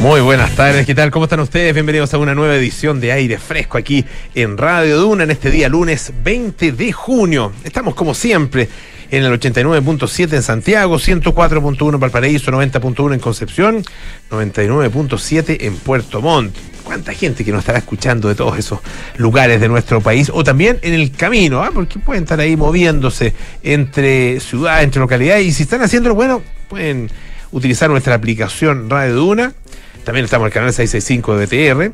Muy buenas tardes, ¿qué tal? ¿Cómo están ustedes? Bienvenidos a una nueva edición de Aire Fresco aquí en Radio Duna en este día lunes 20 de junio. Estamos como siempre en el 89.7 en Santiago, 104.1 en Valparaíso, 90.1 en Concepción, 99.7 en Puerto Montt. ¿Cuánta gente que nos estará escuchando de todos esos lugares de nuestro país? O también en el camino, ¿ah? porque pueden estar ahí moviéndose entre ciudades, entre localidades. Y si están haciéndolo, bueno, pueden utilizar nuestra aplicación Radio Duna. También estamos en el canal 665 de BTR.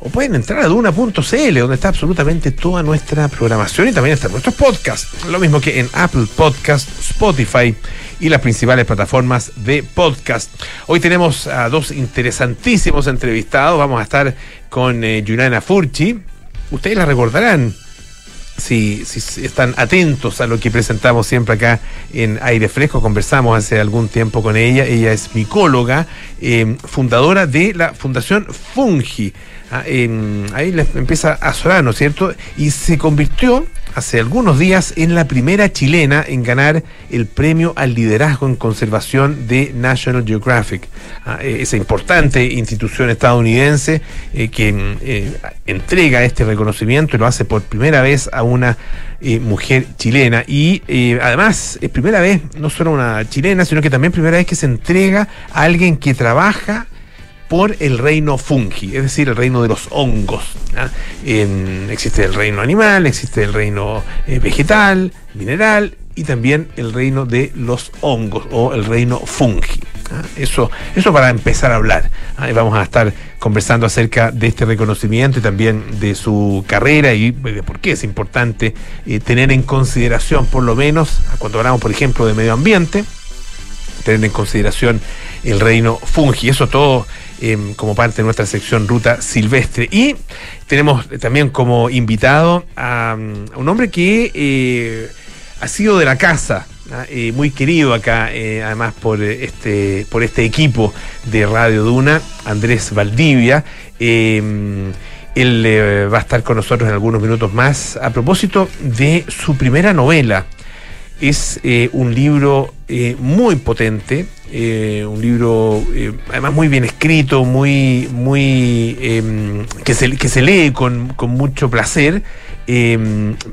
O pueden entrar a duna.cl, donde está absolutamente toda nuestra programación y también están nuestros podcasts. Lo mismo que en Apple Podcast, Spotify y las principales plataformas de podcast. Hoy tenemos a dos interesantísimos entrevistados. Vamos a estar con eh, Furchi. Ustedes la recordarán si, si, están atentos a lo que presentamos siempre acá en Aire Fresco, conversamos hace algún tiempo con ella, ella es micóloga, eh, fundadora de la Fundación Fungi. Ahí les empieza a sonar, ¿no es cierto? Y se convirtió hace algunos días en la primera chilena en ganar el premio al liderazgo en conservación de National Geographic, ah, esa importante institución estadounidense eh, que eh, entrega este reconocimiento y lo hace por primera vez a una eh, mujer chilena. Y además es primera vez, no solo una chilena, sino que también primera vez que se entrega a alguien que trabaja por el reino fungi, es decir, el reino de los hongos. existe el reino animal, existe el reino eh, vegetal, mineral y también el reino de los hongos o el reino fungi. Eso, eso para empezar a hablar. Vamos a estar conversando acerca de este reconocimiento y también de su carrera y de por qué es importante eh, tener en consideración, por lo menos, cuando hablamos, por ejemplo, de medio ambiente, tener en consideración el reino fungi. Eso todo eh, como parte de nuestra sección Ruta Silvestre. Y tenemos también como invitado a, a un hombre que eh, ha sido de la casa. Eh, muy querido acá, eh, además por este, por este equipo de Radio Duna, Andrés Valdivia. él va a estar con nosotros en algunos minutos más a propósito de su primera novela. Es un libro muy potente, eh, un libro eh, además muy bien escrito, muy, muy eh, que, se, que se lee con, con mucho placer,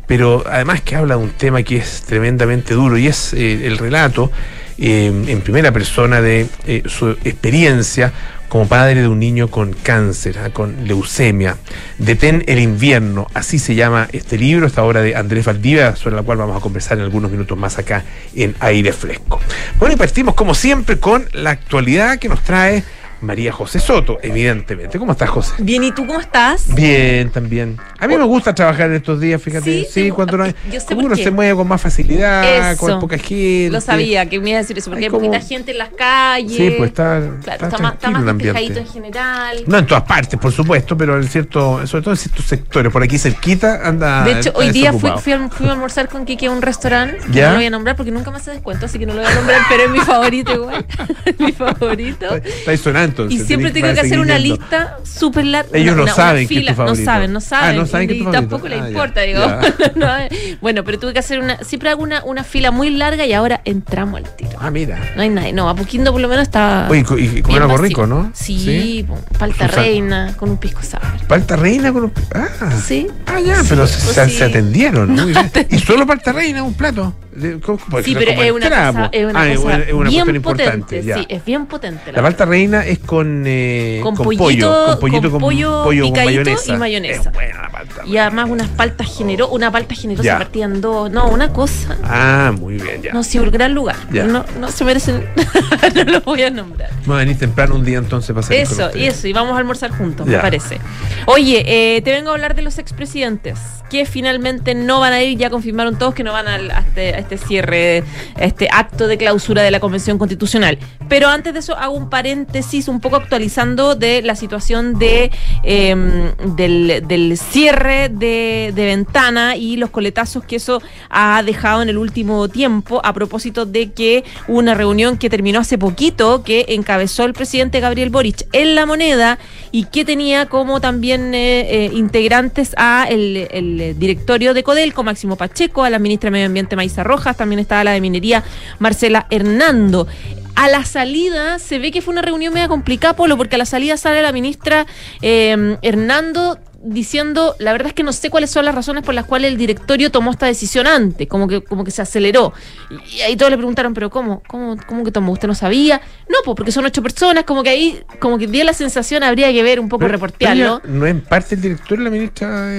pero además que habla de un tema que es tremendamente duro y es el relato en primera persona de su experiencia como padre de un niño con cáncer, ¿ah? con leucemia. Detén el invierno, así se llama este libro, esta obra de Andrés Valdivia, sobre la cual vamos a conversar en algunos minutos más acá en Aire Fresco. Bueno, y partimos como siempre con la actualidad que nos trae María José Soto, evidentemente. ¿Cómo estás, José? Bien, ¿y tú cómo estás? Bien, también. A mí me gusta trabajar en estos días, fíjate. Sí, cuando uno, uno se mueve con más facilidad, con poca gente. Lo sabía, que me iba a decir eso, porque hay, poquita gente en las calles. Sí, pues está, claro, está, más, está más despejadito en general. No en todas partes, por supuesto, pero en cierto, sobre todo en ciertos sectores. Por aquí cerquita anda. De hecho, hoy día fui, fui, a, fui, a, almorzar con Kiki a un restaurante, ¿Ya? no lo voy a nombrar porque nunca más se descuento, así que no lo voy a nombrar, pero es mi favorito igual. mi favorito. Está sonando entonces. Y siempre tengo que hacer una lista súper larga. Ellos no saben que es tu No saben, no saben. Ah, no saben y, y tampoco les ah, importa, digo. no, eh. bueno, pero tuve que hacer una. Siempre hago una, una fila muy larga y ahora entramos al tiro. Ah, mira. No hay nadie. No, Apoquindo por lo menos está. Oye, y comer algo rico, ¿no? Sí, ¿Sí? palta reina con un pisco sour. ¿Palta reina con un Ah. Sí. Ah, ya, sí, pero pues se, sí. se atendieron. Muy bien. ¿Y solo palta reina, un plato? Sí, pero es una, cosa, es una, ah, cosa es una bien cuestión potente. importante. Ya. Sí, es bien potente. La, palta reina es con, eh, con, con pollito, pollo, con pollito, con pollo, pollo con mayonesa. y mayonesa. Es buena la palta y además unas paltas generosas, una palta generosa Ya. partida en dos. No, una cosa. Ah, muy bien, ya. No, sí, un gran lugar. Ya. No, no se merecen. no lo voy a nombrar. Vamos a venir temprano un día entonces para hacer Eso, y eso, y vamos a almorzar juntos, me parece. Oye, eh, te vengo a hablar de los expresidentes, que finalmente no van a ir, ya confirmaron todos que no van al- a, este, a este cierre, a este acto de clausura de la Convención Constitucional. Pero antes de eso hago un paréntesis un poco actualizando de la situación de eh, del, del cierre de, de ventana y los coletazos que eso ha dejado en el último tiempo a propósito de que hubo una reunión que terminó hace poquito que encabezó el presidente Gabriel Boric en la moneda y que tenía como también eh, eh, integrantes a el, el directorio de Codelco, Máximo Pacheco, a la ministra de Medio Ambiente Maísa Rojas, también estaba la de Minería Marcela Hernando. A la salida se ve que fue una reunión media complicada, Polo, porque a la salida sale la ministra eh, Hernando diciendo, la verdad es que no sé cuáles son las razones por las cuales el directorio tomó esta decisión antes, como que, como que se aceleró. Y, ahí todos le preguntaron, pero ¿cómo? ¿Cómo, cómo que tomó? ¿Usted no sabía? No, pues porque son ocho personas, como que ahí, como que dio la sensación, habría que ver un poco, reportearlo. ¿No es parte del directorio la ministra?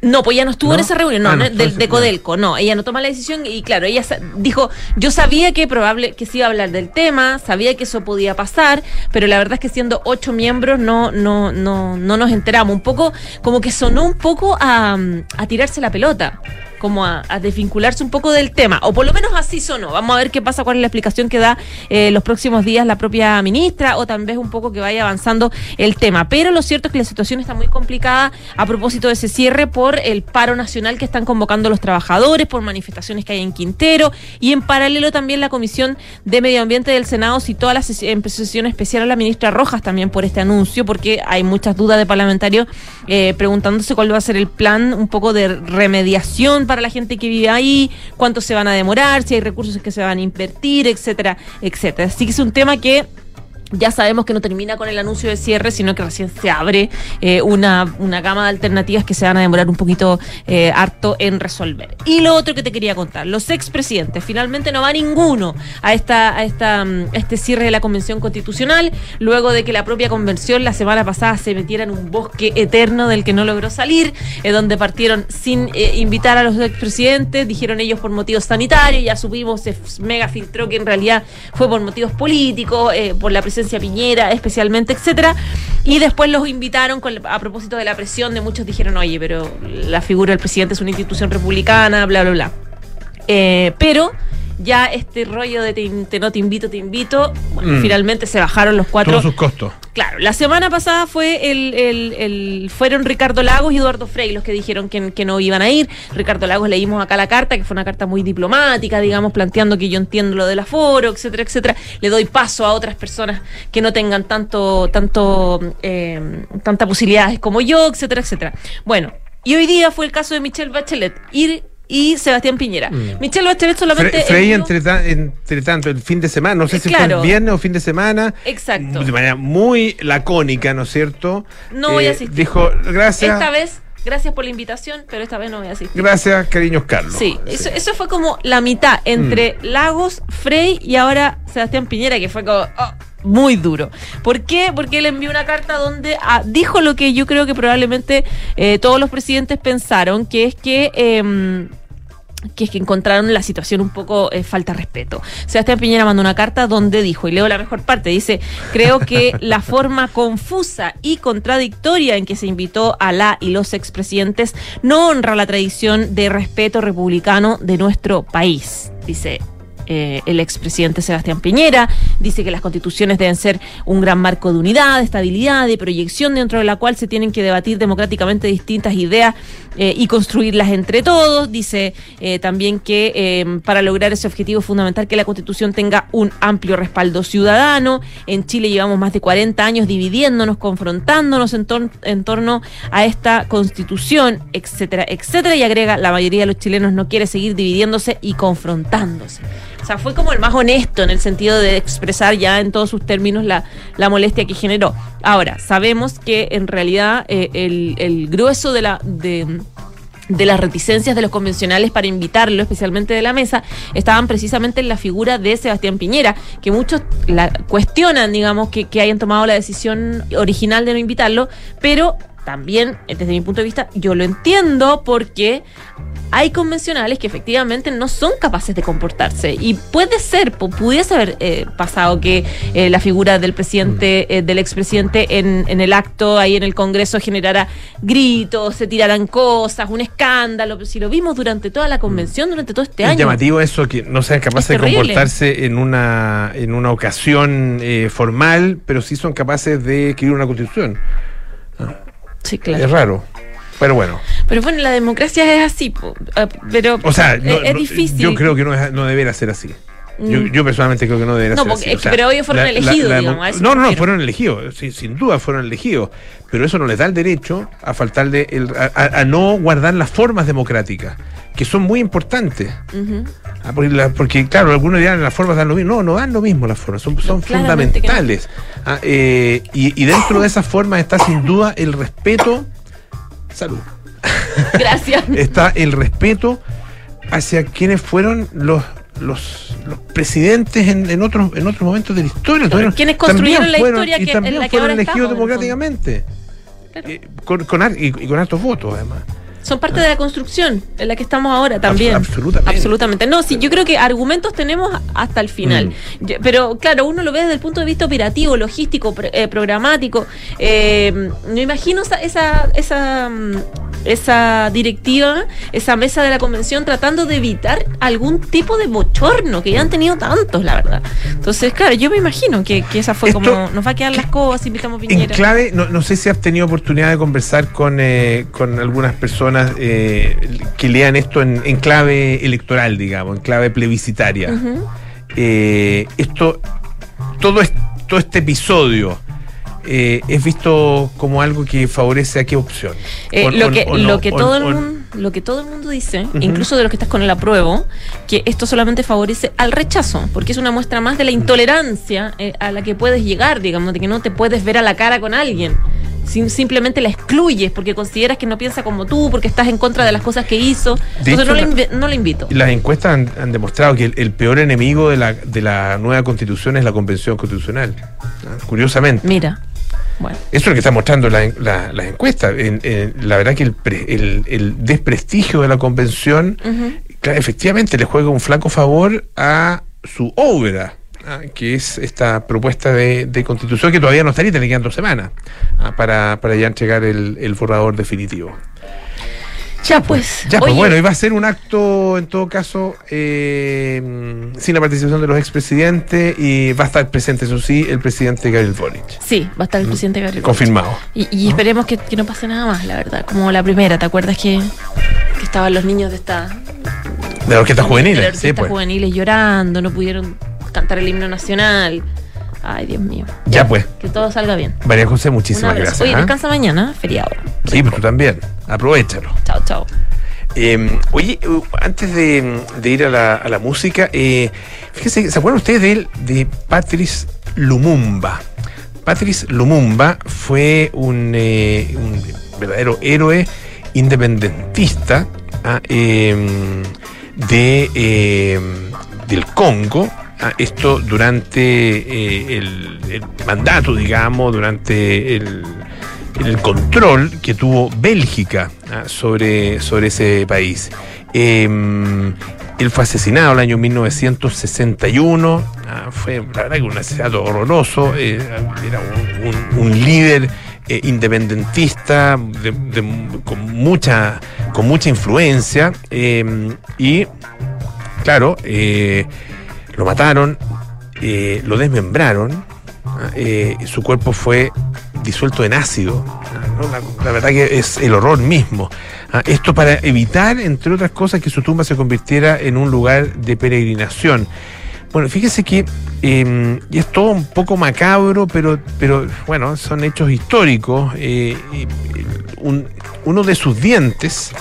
No, pues ya no estuvo en esa reunión, no, ah, de, Codelco, no, ella no toma la decisión y claro, ella dijo, yo sabía que probable que se iba a hablar del tema, sabía que eso podía pasar, pero la verdad es que siendo ocho miembros no, no, no, no nos enteramos. Un poco como que sonó un poco a, a tirarse la pelota como a, desvincularse un poco del tema, o por lo menos así sonó. Vamos a ver qué pasa, cuál es la explicación que da eh, los próximos días la propia ministra, o tal vez un poco que vaya avanzando el tema. Pero lo cierto es que la situación está muy complicada a propósito de ese cierre por el paro nacional que están convocando los trabajadores, por manifestaciones que hay en Quintero, y en paralelo también la Comisión de Medio Ambiente del Senado citó a la sesión especial a la ministra Rojas también por este anuncio, porque hay muchas dudas de parlamentarios eh, preguntándose cuál va a ser el plan un poco de remediación para la gente que vive ahí, cuánto se van a demorar, si hay recursos que se van a invertir, etcétera, etcétera. Así que es un tema que ya sabemos que no termina con el anuncio de cierre, sino que recién se abre eh, una, una, gama de alternativas que se van a demorar un poquito eh, harto en resolver. Y lo otro que te quería contar, los expresidentes, finalmente no va ninguno a, esta, a, esta, mm, este cierre de la Convención Constitucional, luego de que la propia convención la semana pasada se metiera en un bosque eterno del que no logró salir, eh, donde partieron sin invitar a los expresidentes, dijeron ellos por motivos sanitarios, ya subimos, se mega filtró que en realidad fue por motivos políticos, por la Piñera, especialmente, etcétera. Y después los invitaron a propósito de la presión de muchos dijeron, oye, pero la figura del presidente es una institución republicana, bla, bla, bla. Eh, pero ya este rollo de te, no te invito, te invito, bueno, mm. finalmente se bajaron los cuatro. Todos sus costos. Claro, la semana pasada fue el, el, fueron Ricardo Lagos y Eduardo Frey los que dijeron que, que, no iban a ir. Ricardo Lagos leímos acá la carta, que fue una carta muy diplomática, digamos, planteando que yo entiendo lo del aforo, etcétera, etcétera. Le doy paso a otras personas que no tengan tanto, tanto, eh, tanta posibilidades como yo, etcétera, etcétera. Bueno, y hoy día fue el caso de Michelle Bachelet. Ir y Sebastián Piñera. Mm. Michelle Bachelet solamente. Frey, entre, entre, tanto, el fin de semana, no sé si fue el viernes o fin de semana. Exacto. De manera muy lacónica, ¿no es cierto? No voy a eh, asistir. Dijo, gracias. Esta vez. Gracias por la invitación, pero esta vez no voy a asistir. Gracias, cariños Carlos. Sí, Eso, eso, fue como la mitad entre mm. Lagos, Frey y ahora Sebastián Piñera, que fue como oh, muy duro. ¿Por qué? Porque él envió una carta donde ah, dijo lo que yo creo que probablemente eh, todos los presidentes pensaron, que es que... Eh, que es que encontraron la situación un poco eh, falta de respeto. Sebastián Piñera mandó una carta donde dijo, y leo la mejor parte, dice, creo que la forma confusa y contradictoria en que se invitó a la y los expresidentes no honra la tradición de respeto republicano de nuestro país. Dice, eh, el expresidente Sebastián Piñera. Dice que las constituciones deben ser un gran marco de unidad, de estabilidad, de proyección, dentro de la cual se tienen que debatir democráticamente distintas ideas eh, y construirlas entre todos. Dice eh, también que para lograr ese objetivo es fundamental que la constitución tenga un amplio respaldo ciudadano. En Chile llevamos más de 40 años dividiéndonos, confrontándonos en, torno a esta constitución, etcétera, etcétera. Y agrega, la mayoría de los chilenos no quiere seguir dividiéndose y confrontándose. O sea, fue como el más honesto en el sentido de expresar ya en todos sus términos la, molestia que generó. Ahora, sabemos que en realidad eh, el, grueso de la... De, las reticencias de los convencionales para invitarlo, especialmente de la mesa, estaban precisamente en la figura de Sebastián Piñera, que muchos la cuestionan, digamos, que, que hayan tomado la decisión original de no invitarlo, pero también, desde mi punto de vista, yo lo entiendo porque hay convencionales que efectivamente no son capaces de comportarse. Y puede ser, pudiese haber eh, pasado que eh, la figura del presidente, mm. eh, del expresidente en, en el acto ahí en el Congreso generara gritos, se tiraran cosas, un escándalo. Si lo vimos durante toda la convención, durante todo este año. Es llamativo eso, que no sean capaces de comportarse en una, en una ocasión formal, pero sí son capaces de escribir una constitución. Sí, claro. Es raro. Pero bueno. Pero bueno, la democracia es así, eh, pero o sea, es, difícil. Yo creo que no, no debería ser así. Yo, Mm. yo personalmente creo que no debería No, ser porque- así. O sea, pero ellos fueron elegidos, digamos, No, no, no, fueron elegidos. sí, sin duda fueron elegidos. Pero eso no les da el derecho a faltarle, el- a, a- a no guardar las formas democráticas, que son muy importantes. Ah, porque, la- porque, claro, algunos dirán las formas dan lo mismo. No, no dan lo mismo las formas, son, no. fundamentales. Ah, eh, y, y dentro de esas formas está sin duda el respeto. Salud. Gracias. Está el respeto hacia quienes fueron los. Los, los presidentes en, en otros en otros momentos de la historia. Tuvieron- quienes construyeron también la fueron- historia y que- también en la que fueron ahora elegidos estamos, democráticamente. Claro. Eh, con, con y, y con hartos votos además Son parte de la construcción en la que estamos ahora también. Abs- absolutamente. Absolutamente. No, sí, yo creo que argumentos tenemos hasta el final. Mm. Yo- Pero claro, uno lo ve desde el punto de vista operativo, logístico, eh, programático. Eh, me imagino esa, esa, esa, mm, esa directiva, esa mesa de la convención tratando de evitar algún tipo de bochorno, que ya han tenido tantos, la verdad. Entonces, claro, yo me imagino que, que esa fue Esto- como, nos va a quedar las cosas, invitamos En Piñera. clave, no, no sé si has tenido oportunidad de conversar con, eh, con algunas personas eh, que lean esto en, en clave electoral, digamos, en clave plebiscitaria. Eh, esto, todo, es- todo este episodio eh, es visto como algo que favorece a qué opción. Eh, O- lo, que, o no, lo, que todo el mundo, lo que todo el mundo dice, incluso de los que estás con el apruebo, que esto solamente favorece al rechazo, porque es una muestra más de la intolerancia eh, a la que puedes llegar, digamos, de que no te puedes ver a la cara con alguien. Sim- simplemente la excluyes porque consideras que no piensa como tú, porque estás en contra de las cosas que hizo. De Entonces hecho, no, le no le invito. Las encuestas han, han demostrado que el, el peor enemigo de la, de la nueva constitución es la convención constitucional. Curiosamente. Mira, bueno. Eso es lo que está mostrando la, la- las encuestas. En- en- la verdad que el, pre- el- el desprestigio de la convención, claro, efectivamente le juega un flaco favor a su obra, ah, que es esta propuesta de, de constitución que todavía no está lista, le quedan dos semanas ah, para, para ya entregar el, el borrador definitivo. Ya pues. Ya, pues Oye, bueno, iba a ser un acto, en todo caso, eh, sin la participación de los expresidentes y va a estar presente, eso sí, el presidente Gabriel Boric. Sí, va a estar el presidente Gabriel. Confirmado. Y, y esperemos que, que no pase nada más, la verdad. Como la primera, ¿te acuerdas que, que estaban los niños de esta De la orquesta de juvenil. las Sí, orquestas pues. juveniles llorando, no pudieron cantar el himno nacional. Ay, Dios mío. Ya, pues. Que todo salga bien. María José, muchísimas gracias. Oye, ¿ah? descansa mañana, feriado. Sí, pues tú también. Aprovechalo. Chao, chao. Eh, oye, antes de, de ir a la, a la música, eh, fíjense, ¿se acuerdan ustedes de él? De Patrice Lumumba. Patrice Lumumba fue un, eh, un verdadero héroe independentista ah, eh, de, eh, del Congo. ah, esto durante eh, el, el mandato, digamos, durante el, el control que tuvo Bélgica ah, sobre, sobre ese país. Eh, él fue asesinado el año 1961, ah, fue la verdad que un asesinato horroroso, eh, era un, líder eh, independentista de- con, mucha, con mucha influencia. Eh, y claro, eh, lo mataron, lo desmembraron, ah, su cuerpo fue disuelto en ácido. La, verdad que es el horror mismo. Ah, esto para evitar, entre otras cosas, que su tumba se convirtiera en un lugar de peregrinación. Bueno, fíjese que eh, es todo un poco macabro, pero, pero bueno, son hechos históricos. Eh, uno de sus dientes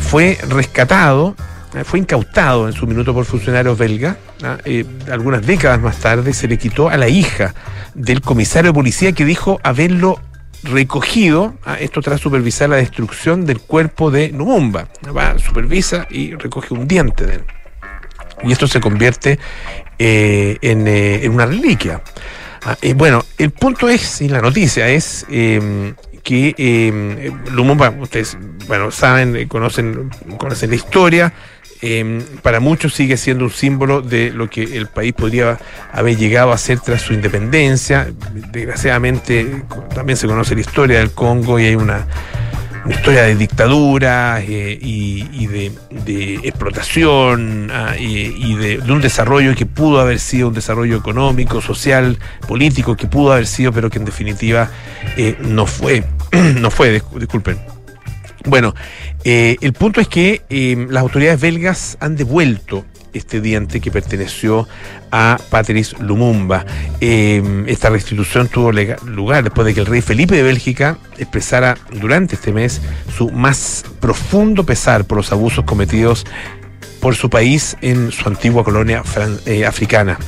fue rescatado, eh, fue incautado en su minuto por funcionarios belgas. ¿Ah? Eh, algunas décadas más tarde se le quitó a la hija del comisario de policía que dijo haberlo recogido, ¿ah? esto tras supervisar la destrucción del cuerpo de Numumba. Va, supervisa y recoge un diente de él. Y esto se convierte eh, en, eh, en una reliquia. Ah, bueno, el punto es, y la noticia es eh, que Lumumba, ustedes, bueno, saben, conocen, conocen la historia, eh, para muchos sigue siendo un símbolo de lo que el país podría haber llegado a ser tras su independencia. Desgraciadamente también se conoce la historia del Congo y hay una, historia de dictadura eh, y, de, explotación ah, y, de, un desarrollo que pudo haber sido un desarrollo económico, social, político, que pudo haber sido, pero que en definitiva eh, no fue. no fue, dis- disculpen. Bueno, eh, el punto es que eh, las autoridades belgas han devuelto este diente que perteneció a Patrice Lumumba. Eh, esta restitución tuvo lugar después de que el rey Felipe de Bélgica expresara durante este mes su más profundo pesar por los abusos cometidos por su país en su antigua colonia eh, africana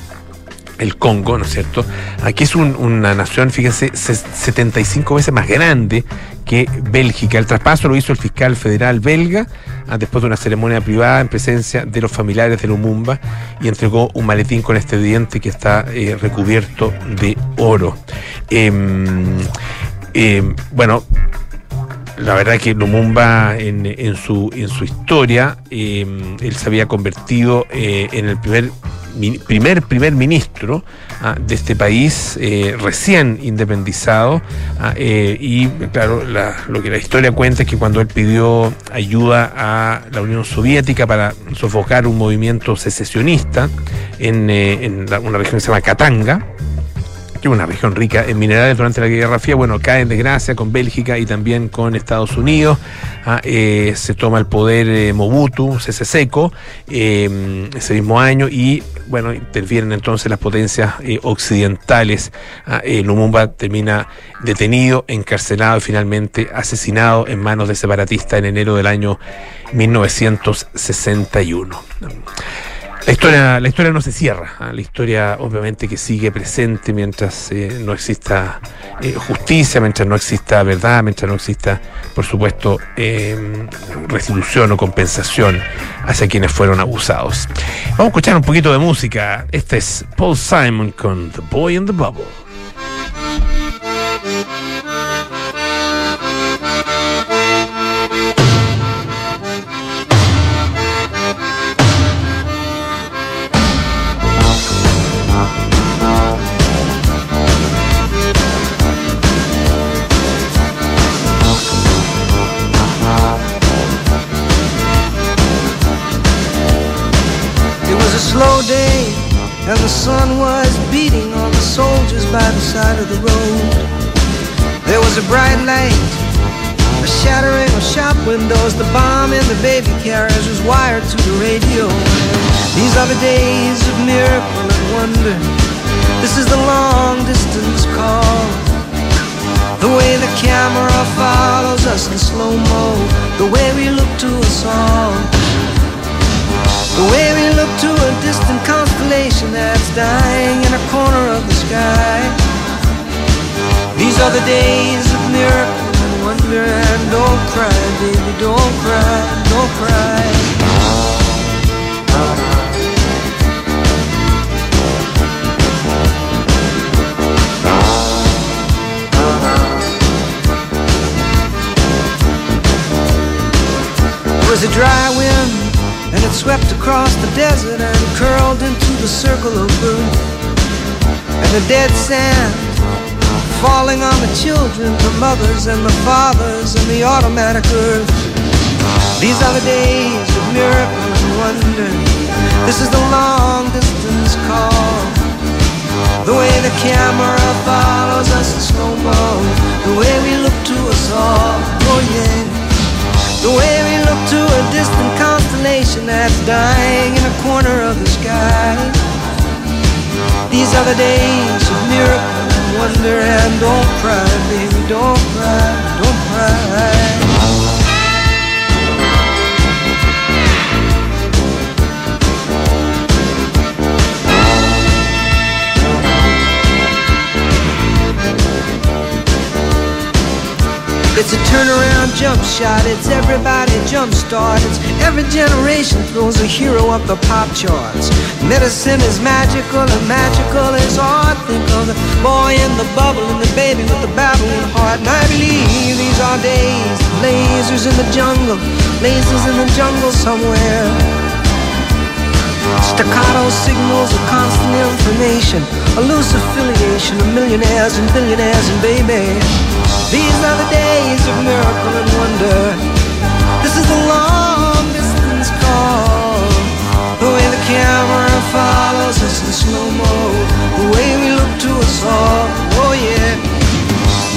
el Congo, ¿no es cierto? Aquí es una nación, fíjense, 75 veces más grande que Bélgica. El traspaso lo hizo el fiscal federal belga ah, después de una ceremonia privada en presencia de los familiares de Lumumba y entregó un maletín con este diente que está eh, recubierto de oro. Em, em, bueno, la verdad que Lumumba en, su, historia, em, él se había convertido eh, en el primer primer primer ministro ah, de este país eh, recién independizado ah, eh, y claro lo que la historia cuenta es que cuando él pidió ayuda a la Unión Soviética para sofocar un movimiento secesionista en, eh, en una región que se llama Katanga una región rica en minerales durante la Guerra Fría, bueno, cae en desgracia con Bélgica y también con Estados Unidos. Ah, eh, se toma el poder eh, Mobutu, Sese Seco, eh, ese mismo año y, bueno, intervienen entonces las potencias occidentales. Ah, Lumumba termina detenido, encarcelado y finalmente asesinado en manos de separatistas en enero del año 1961. La historia, la historia no se cierra, ¿ah? la historia obviamente que sigue presente mientras eh, no exista eh, justicia, mientras no exista verdad, mientras no exista, por supuesto, eh, restitución o compensación hacia quienes fueron abusados. Vamos a escuchar un poquito de música. Este es Paul Simon con The Boy in the Bubble. And the sun was beating on the soldiers by the side of the road. There was a bright light, a shattering of shop windows. The bomb in the baby carriage was wired to the radio. These are the days of miracle and wonder. This is the long distance call. The way the camera follows us in slow mo. The way we look to us all. The way we look to a distant constellation that's dying in a corner of the sky. These are the days of miracle and wonder. And don't cry, baby, don't cry, don't cry. It was a dry wind it swept across the desert and curled into the circle of blue. And the dead sand falling on the children, the mothers and the fathers and the automatic earth. These are the days of miracle and wonder. This is the long distance call. The way the camera follows us in slow mo. The way we look to us all. Oh yeah. The way we look to a distant constellation that's dying in a corner of the sky. These are the days of miracle and wonder, and don't cry, baby, don't cry, don't cry. Turnaround jump shot, it's everybody jump start. It's every generation throws a hero up the pop charts. Medicine is magical and magical is art. Think of the boy in the bubble and the baby with the babbling heart. And I believe these are days, lasers in the jungle, lasers in the jungle somewhere. Staccato signals of constant information, a loose affiliation of millionaires and billionaires and baby. These are the days of miracle and wonder. This is the long distance call. The way the camera follows us in slow mo. The way we look to us all. Oh yeah.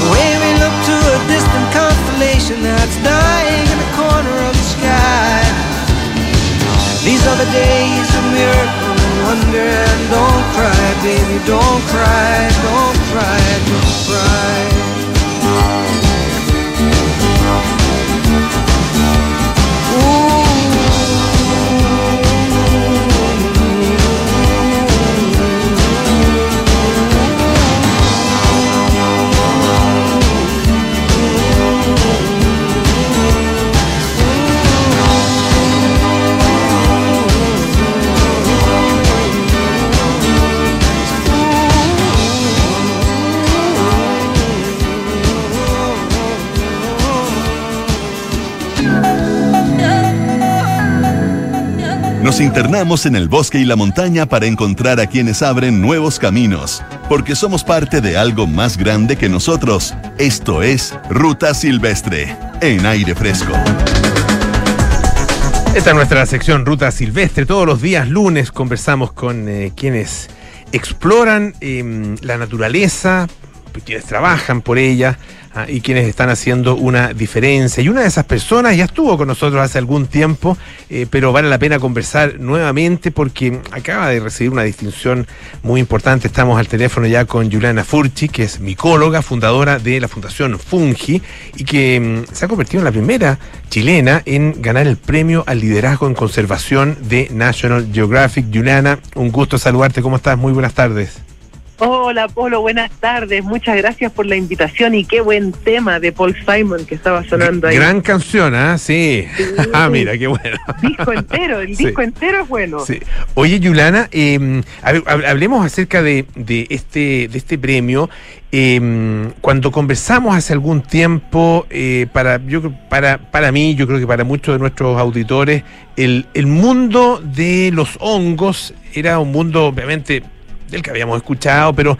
The way we look to a distant constellation that's dying in the corner of the sky. These are the Holiday's a miracle and wonder and don't cry, baby, don't cry, don't cry, don't cry. Bye. Nos internamos en el bosque y la montaña para encontrar a quienes abren nuevos caminos, porque somos parte de algo más grande que nosotros. Esto es Ruta Silvestre, en aire fresco. Esta es nuestra sección Ruta Silvestre. Todos los días lunes conversamos con eh, quienes exploran eh, la naturaleza, quienes trabajan por ella ah, y quienes están haciendo una diferencia. Y una de esas personas ya estuvo con nosotros hace algún tiempo, eh, pero vale la pena conversar nuevamente porque acaba de recibir una distinción muy importante. Estamos al teléfono ya con Juliana Furchi, que es micóloga, fundadora de la Fundación Fungi y que mm, se ha convertido en la primera chilena en ganar el premio al liderazgo en conservación de National Geographic. Juliana, un gusto saludarte. ¿Cómo estás? Muy buenas tardes. Hola Polo, buenas tardes. Muchas gracias por la invitación y qué buen tema de Paul Simon que estaba sonando ahí. Gran canción, ¿ah? Sí. ah, mira, qué bueno. Disco entero, el Sí. disco entero es bueno. Sí. Oye, Yulana, eh, hab- hab- hablemos acerca de, de este, de este premio. Eh, cuando conversamos hace algún tiempo, eh, para, yo, para, para mí, yo creo que para muchos de nuestros auditores, el, el mundo de los hongos era un mundo, obviamente, del que habíamos escuchado, pero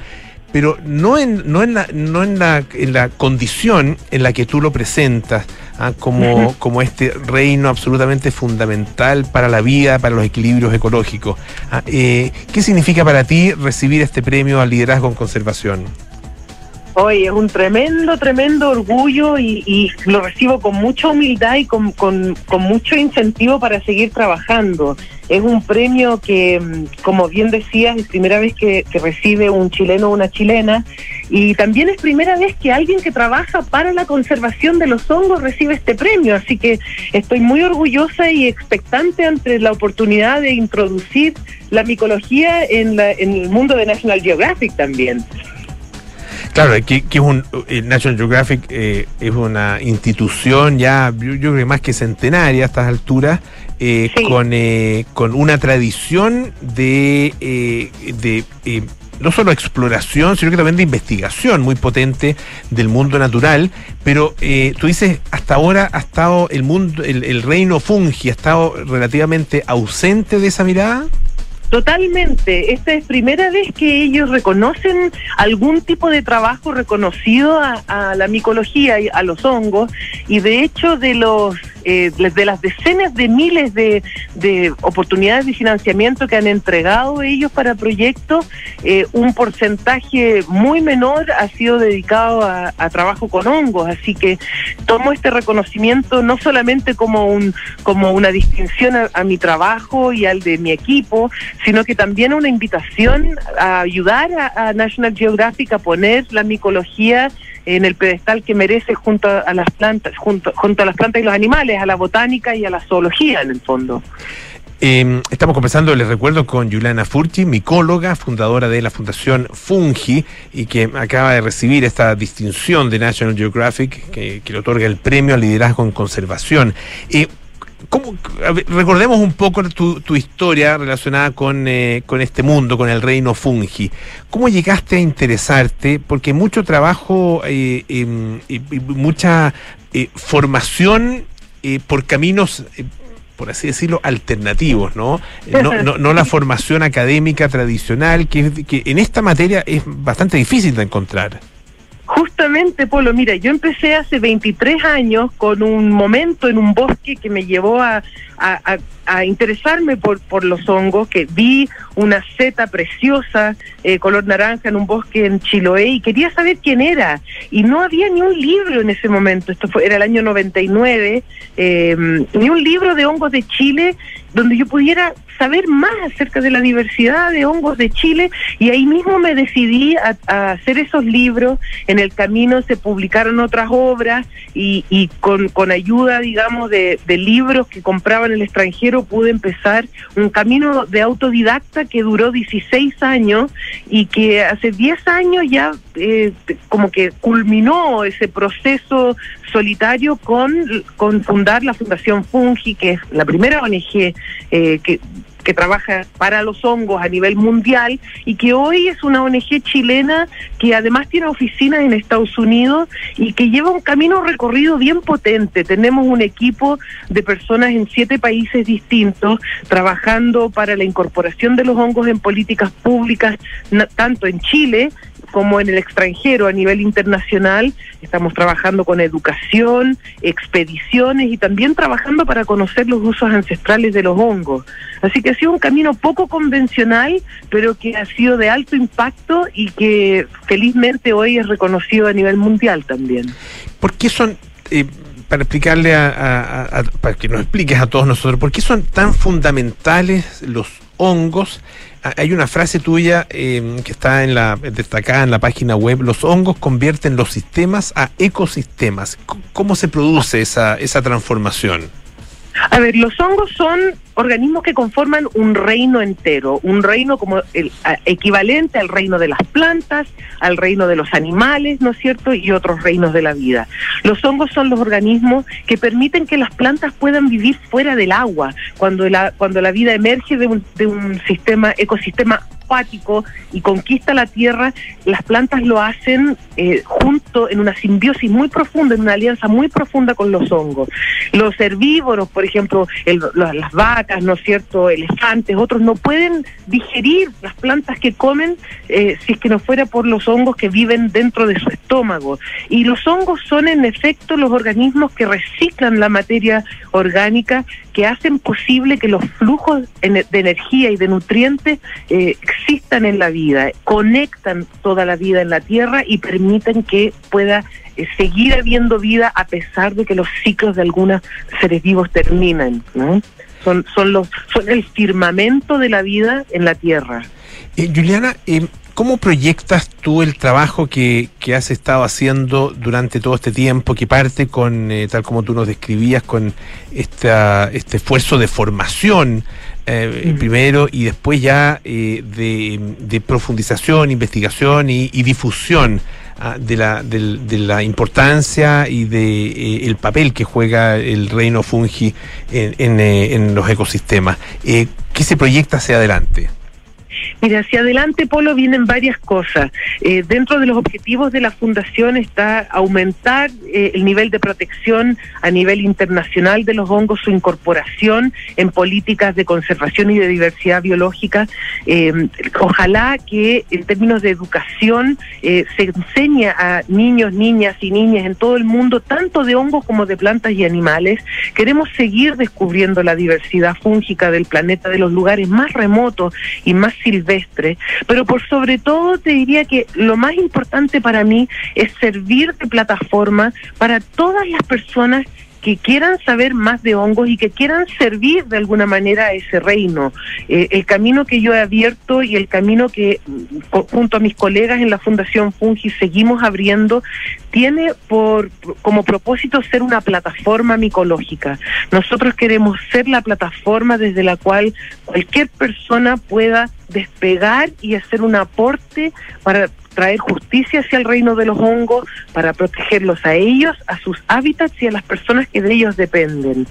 pero no en, no en, la, no en, la, en la condición en la que tú lo presentas ah, como, como este reino absolutamente fundamental para la vida, para los equilibrios ecológicos. Ah, eh, ¿Qué significa para ti recibir este premio al liderazgo en conservación? Hoy es un tremendo, tremendo orgullo y, y lo recibo con mucha humildad y con, con, mucho incentivo para seguir trabajando. Es un premio que, mm, como bien decías, es primera vez que, que recibe un chileno o una chilena y también es primera vez que alguien que trabaja para la conservación de los hongos recibe este premio. Así que estoy muy orgullosa y expectante ante la oportunidad de introducir la micología en, la, en el mundo de National Geographic también. Claro, que, que es un eh, National Geographic eh, es una institución ya, yo, yo creo que más que centenaria a estas alturas, eh, Sí. con, eh, con una tradición de, de no solo exploración, sino que también de investigación muy potente del mundo natural. Pero eh, tú dices, hasta ahora ha estado el mundo, el, el reino fungi, ha estado relativamente ausente de esa mirada. Totalmente. Esta es primera vez que ellos reconocen algún tipo de trabajo reconocido a, a la micología y a los hongos y de hecho de los eh, de las decenas de miles de, de oportunidades de financiamiento que han entregado ellos para proyectos, eh, un porcentaje muy menor ha sido dedicado a, trabajo con hongos. Así que tomo este reconocimiento no solamente como un como una distinción a, mi trabajo y al de mi equipo, sino que también una invitación a ayudar a National Geographic a poner la micología en el pedestal que merece junto a las plantas, junto, junto a las plantas y los animales, a la botánica y a la zoología en el fondo. Eh, estamos conversando, les recuerdo, con Juliana Furchi, micóloga, fundadora de la Fundación Fungi, y que acaba de recibir esta distinción de National Geographic, que, que le otorga el premio al liderazgo en conservación. Eh, ¿cómo- a ver, recordemos un poco tu, tu historia relacionada con, eh, con este mundo, con el reino fungi. ¿Cómo llegaste a interesarte? Porque mucho trabajo eh, em, y, mucha eh, formación eh, por caminos, por así decirlo, alternativos, ¿no? No, no, no la formación académica tradicional, que, que en esta materia es bastante difícil de encontrar. Justamente, Polo, mira, yo empecé hace 23 años con un momento en un bosque que me llevó a, a, interesarme por, los hongos, que vi una seta preciosa, eh, color naranja, en un bosque en Chiloé, y quería saber quién era. Y no había ni un libro en ese momento, esto fue, era el año 99, eh, ni un libro de hongos de Chile donde yo pudiera saber más acerca de la diversidad de hongos de Chile y ahí mismo me decidí a, hacer esos libros. En el camino se publicaron otras obras y, y con, con ayuda, digamos, de libros que compraba en el extranjero pude empezar un camino de autodidacta que duró 16 años y que hace 10 años ya eh, como que culminó ese proceso solitario con, con fundar la Fundación Fungi, que es la primera ONG eh, que que trabaja para los hongos a nivel mundial y que hoy es una ONG chilena que además tiene oficinas en Estados Unidos y que lleva un camino recorrido bien potente. Tenemos un equipo de personas en siete países distintos trabajando para la incorporación de los hongos en políticas públicas, tanto en Chile como en el extranjero a nivel internacional. Estamos trabajando con educación, expediciones y también trabajando para conocer los usos ancestrales de los hongos. Así que ha sido un camino poco convencional, pero que ha sido de alto impacto y que felizmente hoy es reconocido a nivel mundial también. ¿Por qué son, eh, para explicarle a, a- para que nos expliques a todos nosotros, por qué son tan fundamentales los hongos? Ah, Hay una frase tuya eh, que está en la destacada en la página web. Los hongos convierten los sistemas a ecosistemas. ¿Cómo se produce esa, esa transformación? A ver, los hongos son organismos que conforman un reino entero, un reino como el a- equivalente al reino de las plantas, al reino de los animales, ¿no es cierto? Y otros reinos de la vida. Los hongos son los organismos que permiten que las plantas puedan vivir fuera del agua, cuando la cuando la vida emerge de un, de un sistema ecosistema y conquista la tierra, las plantas lo hacen eh, junto en una simbiosis muy profunda, en una alianza muy profunda con los hongos. Los herbívoros, por ejemplo, el- la- las vacas, ¿no es cierto?, elefantes, otros no pueden digerir las plantas que comen eh, si es que no fuera por los hongos que viven dentro de su estómago. Y los hongos son en efecto los organismos que reciclan la materia orgánica, que hacen posible que los flujos de energía y de nutrientes eh, existan en la vida, conectan toda la vida en la Tierra y permiten que pueda eh, seguir habiendo vida a pesar de que los ciclos de algunos seres vivos terminan. ¿no? Son, son, los, son el firmamento de la vida en la Tierra. Eh, Juliana, eh, ¿cómo proyectas tú el trabajo que, que has estado haciendo durante todo este tiempo, que parte con, eh, tal como tú nos describías, con esta, este esfuerzo de formación eh, primero y después ya eh, de, de profundización, investigación y, y difusión ah, de, la, del- de la importancia y de eh, el papel que juega el reino fungi en, en, eh, en los ecosistemas? ¿Qué se proyecta hacia adelante? Mira, hacia adelante, Polo, vienen varias cosas. Eh, dentro de los objetivos de la Fundación está aumentar eh, el nivel de protección a nivel internacional de los hongos, su incorporación en políticas de conservación y de diversidad biológica. Eh, ojalá que en términos de educación se enseñe a niños, niñas y niñas en todo el mundo, tanto de hongos como de plantas y animales. Queremos seguir descubriendo la diversidad fúngica del planeta, de los lugares más remotos y más silvestres, pero por sobre todo te diría que lo más importante para mí es servir de plataforma para todas las personas que quieran saber más de hongos y que quieran servir de alguna manera a ese reino. Eh, el camino que yo he abierto y el camino que mm, junto a mis colegas en la Fundación Fungi seguimos abriendo tiene por como propósito ser una plataforma micológica. Nosotros queremos ser la plataforma desde la cual cualquier persona pueda despegar y hacer un aporte para traer justicia hacia el reino de los hongos, para protegerlos a ellos, a sus hábitats y a las personas que de ellos dependen.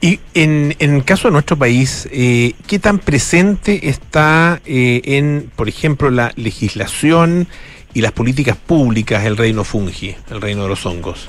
Y en, el caso de nuestro país, eh, ¿qué tan presente está eh, en, por ejemplo, la legislación y las políticas públicas el reino fungi, el reino de los hongos?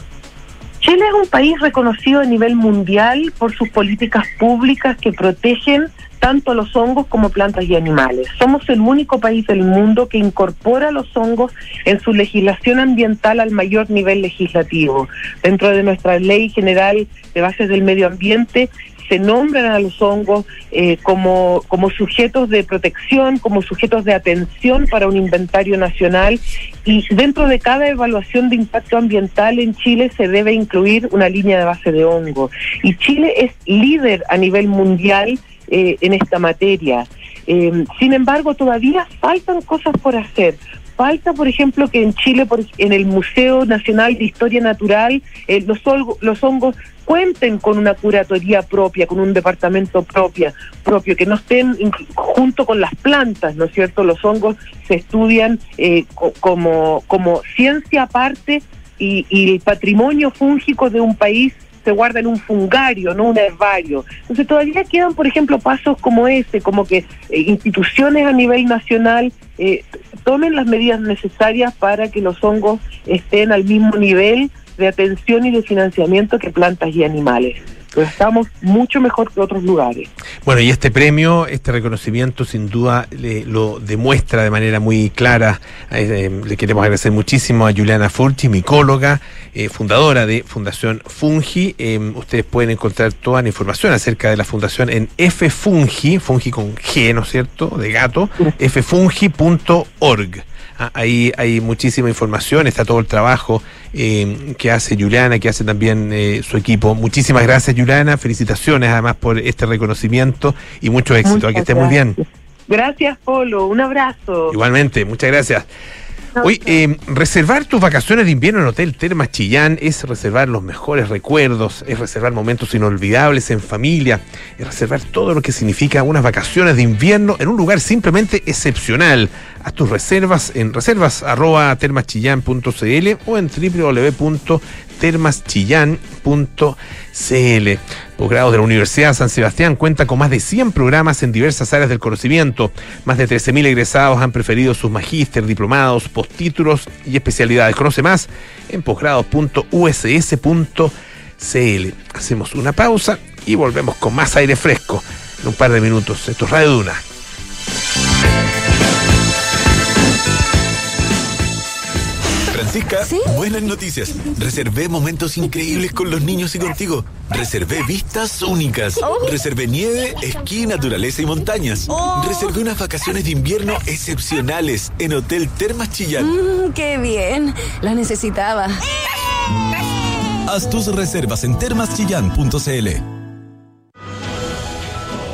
Chile es un país reconocido a nivel mundial por sus políticas públicas que protegen tanto los hongos como plantas y animales. Somos el único país del mundo que incorpora los hongos en su legislación ambiental al mayor nivel legislativo. Dentro de nuestra ley general de bases del medio ambiente se nombran a los hongos eh, como, como sujetos de protección, como sujetos de atención para un inventario nacional y dentro de cada evaluación de impacto ambiental en Chile se debe incluir una línea de base de hongo. Y Chile es líder a nivel mundial eh, en esta materia. Eh, sin embargo, todavía faltan cosas por hacer falta, por ejemplo, que en Chile, por, en el Museo Nacional de Historia Natural, eh, los, los hongos cuenten con una curatoría propia, con un departamento propia, propio, que no estén junto con las plantas, ¿no es cierto? Los hongos se estudian eh, como, como ciencia aparte y, y el patrimonio fúngico de un país se guarda en un fungario, no un herbario. Entonces todavía quedan, por ejemplo, pasos como ese, como que eh, instituciones a nivel nacional eh, tomen las medidas necesarias para que los hongos estén al mismo nivel de atención y de financiamiento que plantas y animales pero estamos mucho mejor que otros lugares. Bueno, y este premio, este reconocimiento sin duda lo demuestra de manera muy clara. Eh, le queremos agradecer muchísimo a Juliana Furchi, micóloga, eh, fundadora de Fundación Fungi. Eh, ustedes pueden encontrar toda la información acerca de la fundación en ffungi, fungi con G, ¿no es cierto?, de gato, ffungi.org. Ah, ahí hay muchísima información, está todo el trabajo eh, que hace Juliana, que hace también eh, su equipo. Muchísimas gracias, Juliana. Felicitaciones además por este reconocimiento y mucho éxito. que esté muy bien. Gracias, Polo. Un abrazo. Igualmente, muchas gracias. Hoy, eh, reservar tus vacaciones de invierno en Hotel Termas Chillán es reservar los mejores recuerdos, es reservar momentos inolvidables en familia, es reservar todo lo que significa unas vacaciones de invierno en un lugar simplemente excepcional. Haz tus reservas en reservas arroba termaschillán.cl o en www.termaschillán.cl. Posgrados de la Universidad San Sebastián cuenta con más de 100 programas en diversas áreas del conocimiento. Más de 13.000 egresados han preferido sus magíster, diplomados, postítulos y especialidades. Conoce más en posgrados.uss.cl. Hacemos una pausa y volvemos con más aire fresco en un par de minutos. Esto es Radio Duna. Francisca, buenas noticias. Reservé momentos increíbles con los niños y contigo. Reservé vistas únicas. Oh. Reservé nieve, esquí, naturaleza y montañas. Oh. Reservé unas vacaciones de invierno excepcionales en Hotel Termas Chillán. Mm, ¡Qué bien! La necesitaba. Haz tus reservas en termaschillán.cl.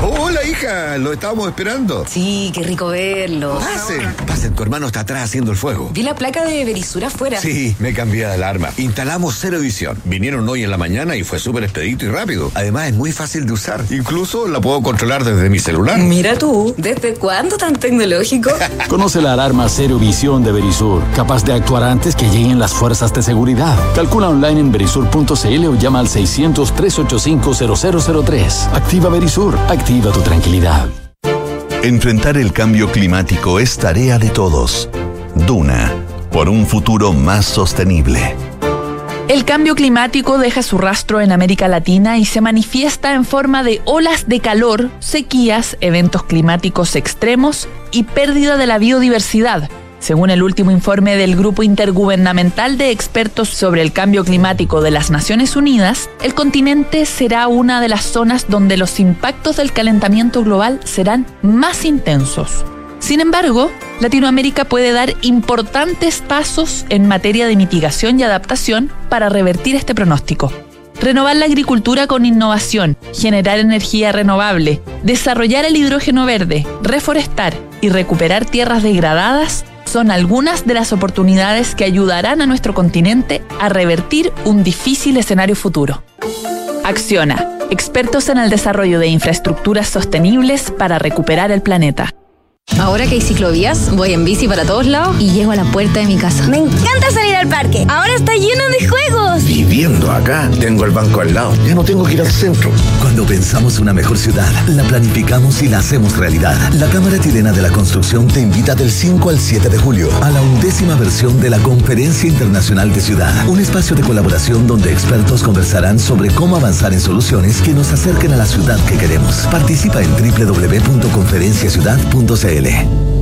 Hola, hija, lo estábamos esperando. Sí, qué rico verlo. Pasen, pasen, tu hermano está atrás haciendo el fuego. Vi la placa de Berisur afuera. Sí, me cambié de alarma. Instalamos cero edición. Vinieron hoy en la mañana y fue súper expedito y rápido. Además, es muy fácil de usar. Incluso la puedo controlar desde mi celular. Mira tú, ¿desde cuándo tan tecnológico? Conoce la alarma Cero Visión de Berisur, capaz de actuar antes que lleguen las fuerzas de seguridad. Calcula online en berisur.cl o llama al 600-385-0003. Activa Berisur. Activa tu tranquilidad. Enfrentar el cambio climático es tarea de todos. Duna, por un futuro más sostenible. El cambio climático deja su rastro en América Latina y se manifiesta en forma de olas de calor, sequías, eventos climáticos extremos y pérdida de la biodiversidad según el último informe del Grupo Intergubernamental de Expertos sobre el Cambio Climático de las Naciones Unidas, el continente será una de las zonas donde los impactos del calentamiento global serán más intensos. Sin embargo, Latinoamérica puede dar importantes pasos en materia de mitigación y adaptación para revertir este pronóstico. Renovar la agricultura con innovación, generar energía renovable, desarrollar el hidrógeno verde, reforestar y recuperar tierras degradadas son algunas de las oportunidades que ayudarán a nuestro continente a revertir un difícil escenario futuro. Acciona, expertos en el desarrollo de infraestructuras sostenibles para recuperar el planeta. Ahora que hay ciclovías, voy en bici para todos lados y llego a la puerta de mi casa. Me encanta salir al parque. Ahora está lleno de juegos. Viviendo acá tengo el banco al lado. Ya no tengo que ir al centro. Cuando pensamos una mejor ciudad, la planificamos y la hacemos realidad. La Cámara Chilena de la Construcción te invita del 5 al 7 de julio a la undécima versión de la Conferencia Internacional de Ciudad. Un espacio de colaboración donde expertos conversarán sobre cómo avanzar en soluciones que nos acerquen a la ciudad que queremos. Participa en www.conferenciaciudad.cl. Israele.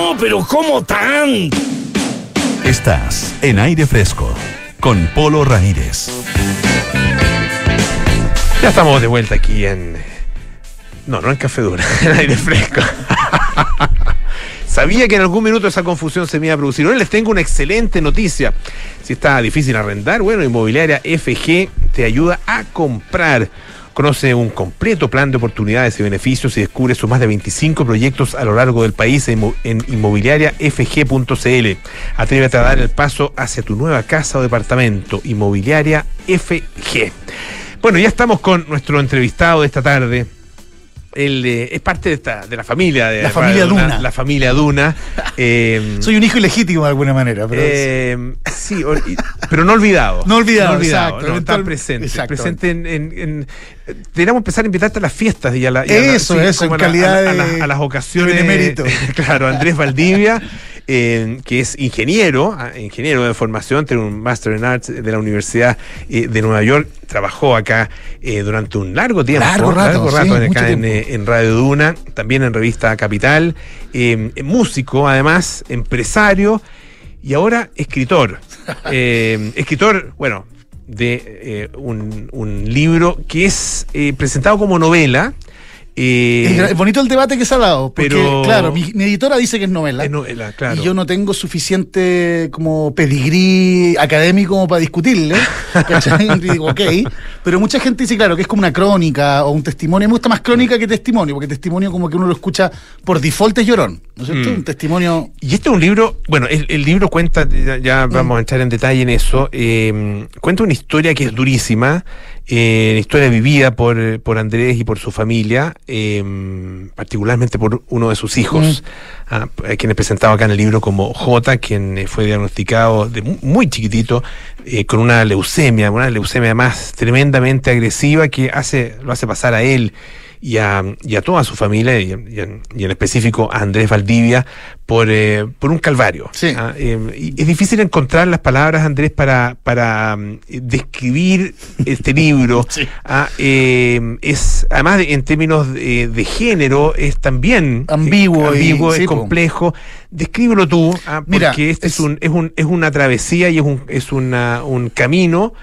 pero ¿cómo tan? Estás en aire fresco con Polo Ramírez. Ya estamos de vuelta aquí en. No, no en Café Dura, en aire fresco. Sabía que en algún minuto esa confusión se me iba a producir. Hoy les tengo una excelente noticia. Si está difícil arrendar, bueno, Inmobiliaria FG te ayuda a comprar. Conoce un completo plan de oportunidades y beneficios y descubre sus más de 25 proyectos a lo largo del país en, inmo- en inmobiliariafg.cl. Atrévete a dar el paso hacia tu nueva casa o departamento. Inmobiliaria FG. Bueno, ya estamos con nuestro entrevistado de esta tarde. Él eh, es parte de, esta, de la familia de La familia Duna. La familia Duna. Eh, Soy un hijo ilegítimo de alguna manera, pero. eh, sí, o- y- pero no olvidado. No olvidado, no exacto. no, está presente. exacto. Presente en, en- en- Deberíamos empezar a invitarte a las fiestas y a, la- y a la- Eso, sí, eso, en a calidad la- a de- las- a las ocasiones. de claro, Andrés Valdivia, eh, que es ingeniero, ah, ingeniero de formación, tiene un Master in Arts de la Universidad eh, de Nueva York, trabajó acá eh, durante un largo tiempo. Largo rato, sí, acá en, eh, en Radio Duna, también en Revista Capital, músico además, empresario y ahora escritor. Escritor, bueno, de un, un libro que es presentado como novela. Eh, Es bonito el debate que se ha dado, porque, pero- claro, mi, mi editora dice que es novela. es novela, claro. Y yo no tengo suficiente como pedigrí académico como para discutirle. Y digo, ok. Pero mucha gente dice, claro, que es como una crónica o un testimonio. Me gusta más crónica que testimonio, porque testimonio como que uno lo escucha por default es llorón. ¿No es cierto? Mm. Un testimonio. Y este es un libro, bueno, el, el libro cuenta, ya, ya vamos a entrar en detalle en eso, eh, cuenta una historia que es durísima, eh, historia vivida por, por Andrés y por su familia, eh, particularmente por uno de sus hijos, ah, a quien he presentado acá en el libro como J, quien eh, fue diagnosticado de mu- muy chiquitito eh, con una leucemia, una leucemia más tremendamente agresiva que hace, lo hace pasar a él y a, y a toda su familia, y, y en, y en específico a Andrés Valdivia, por, eh, por un calvario. Ah, eh, es difícil encontrar las palabras, Andrés, para, para mm, describir este libro. Ah, eh, es, además, de- en términos de, de género, es también Ambiguo ambiguo, sí, es po. complejo. Descríbelo tú, ah, porque Mira, este es, un, es, un, es una travesía y es un, es una, un camino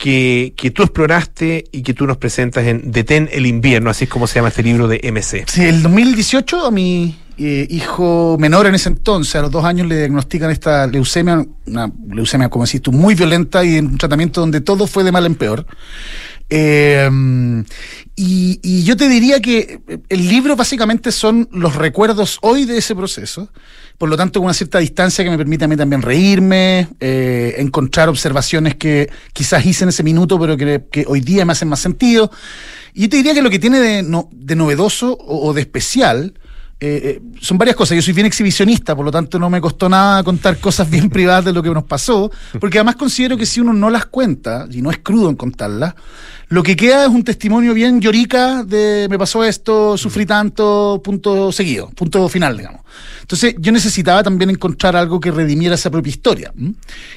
que, que tú exploraste y que tú nos presentas en Detén el invierno, así es como se llama este libro de MC. Sí, el 2018 a mi eh, hijo menor en ese entonces, a los dos años, le diagnostican esta leucemia, una leucemia, como decís tú, muy violenta y en un tratamiento donde todo fue de mal en peor. Eh, y, y yo te diría que el libro básicamente son los recuerdos hoy de ese proceso, por lo tanto con una cierta distancia que me permite a mí también reírme, eh, encontrar observaciones que quizás hice en ese minuto, pero que, que hoy día me hacen más sentido. Y yo te diría que lo que tiene de, no- de novedoso o, o de especial eh, eh, son varias cosas. Yo soy bien exhibicionista, por lo tanto no me costó nada contar cosas bien privadas de lo que nos pasó, porque además considero que si uno no las cuenta, y no es crudo en contarlas, lo que queda es un testimonio bien llorica de me pasó esto, sufrí tanto, punto seguido, punto final, digamos. Entonces yo necesitaba también encontrar algo que redimiera esa propia historia.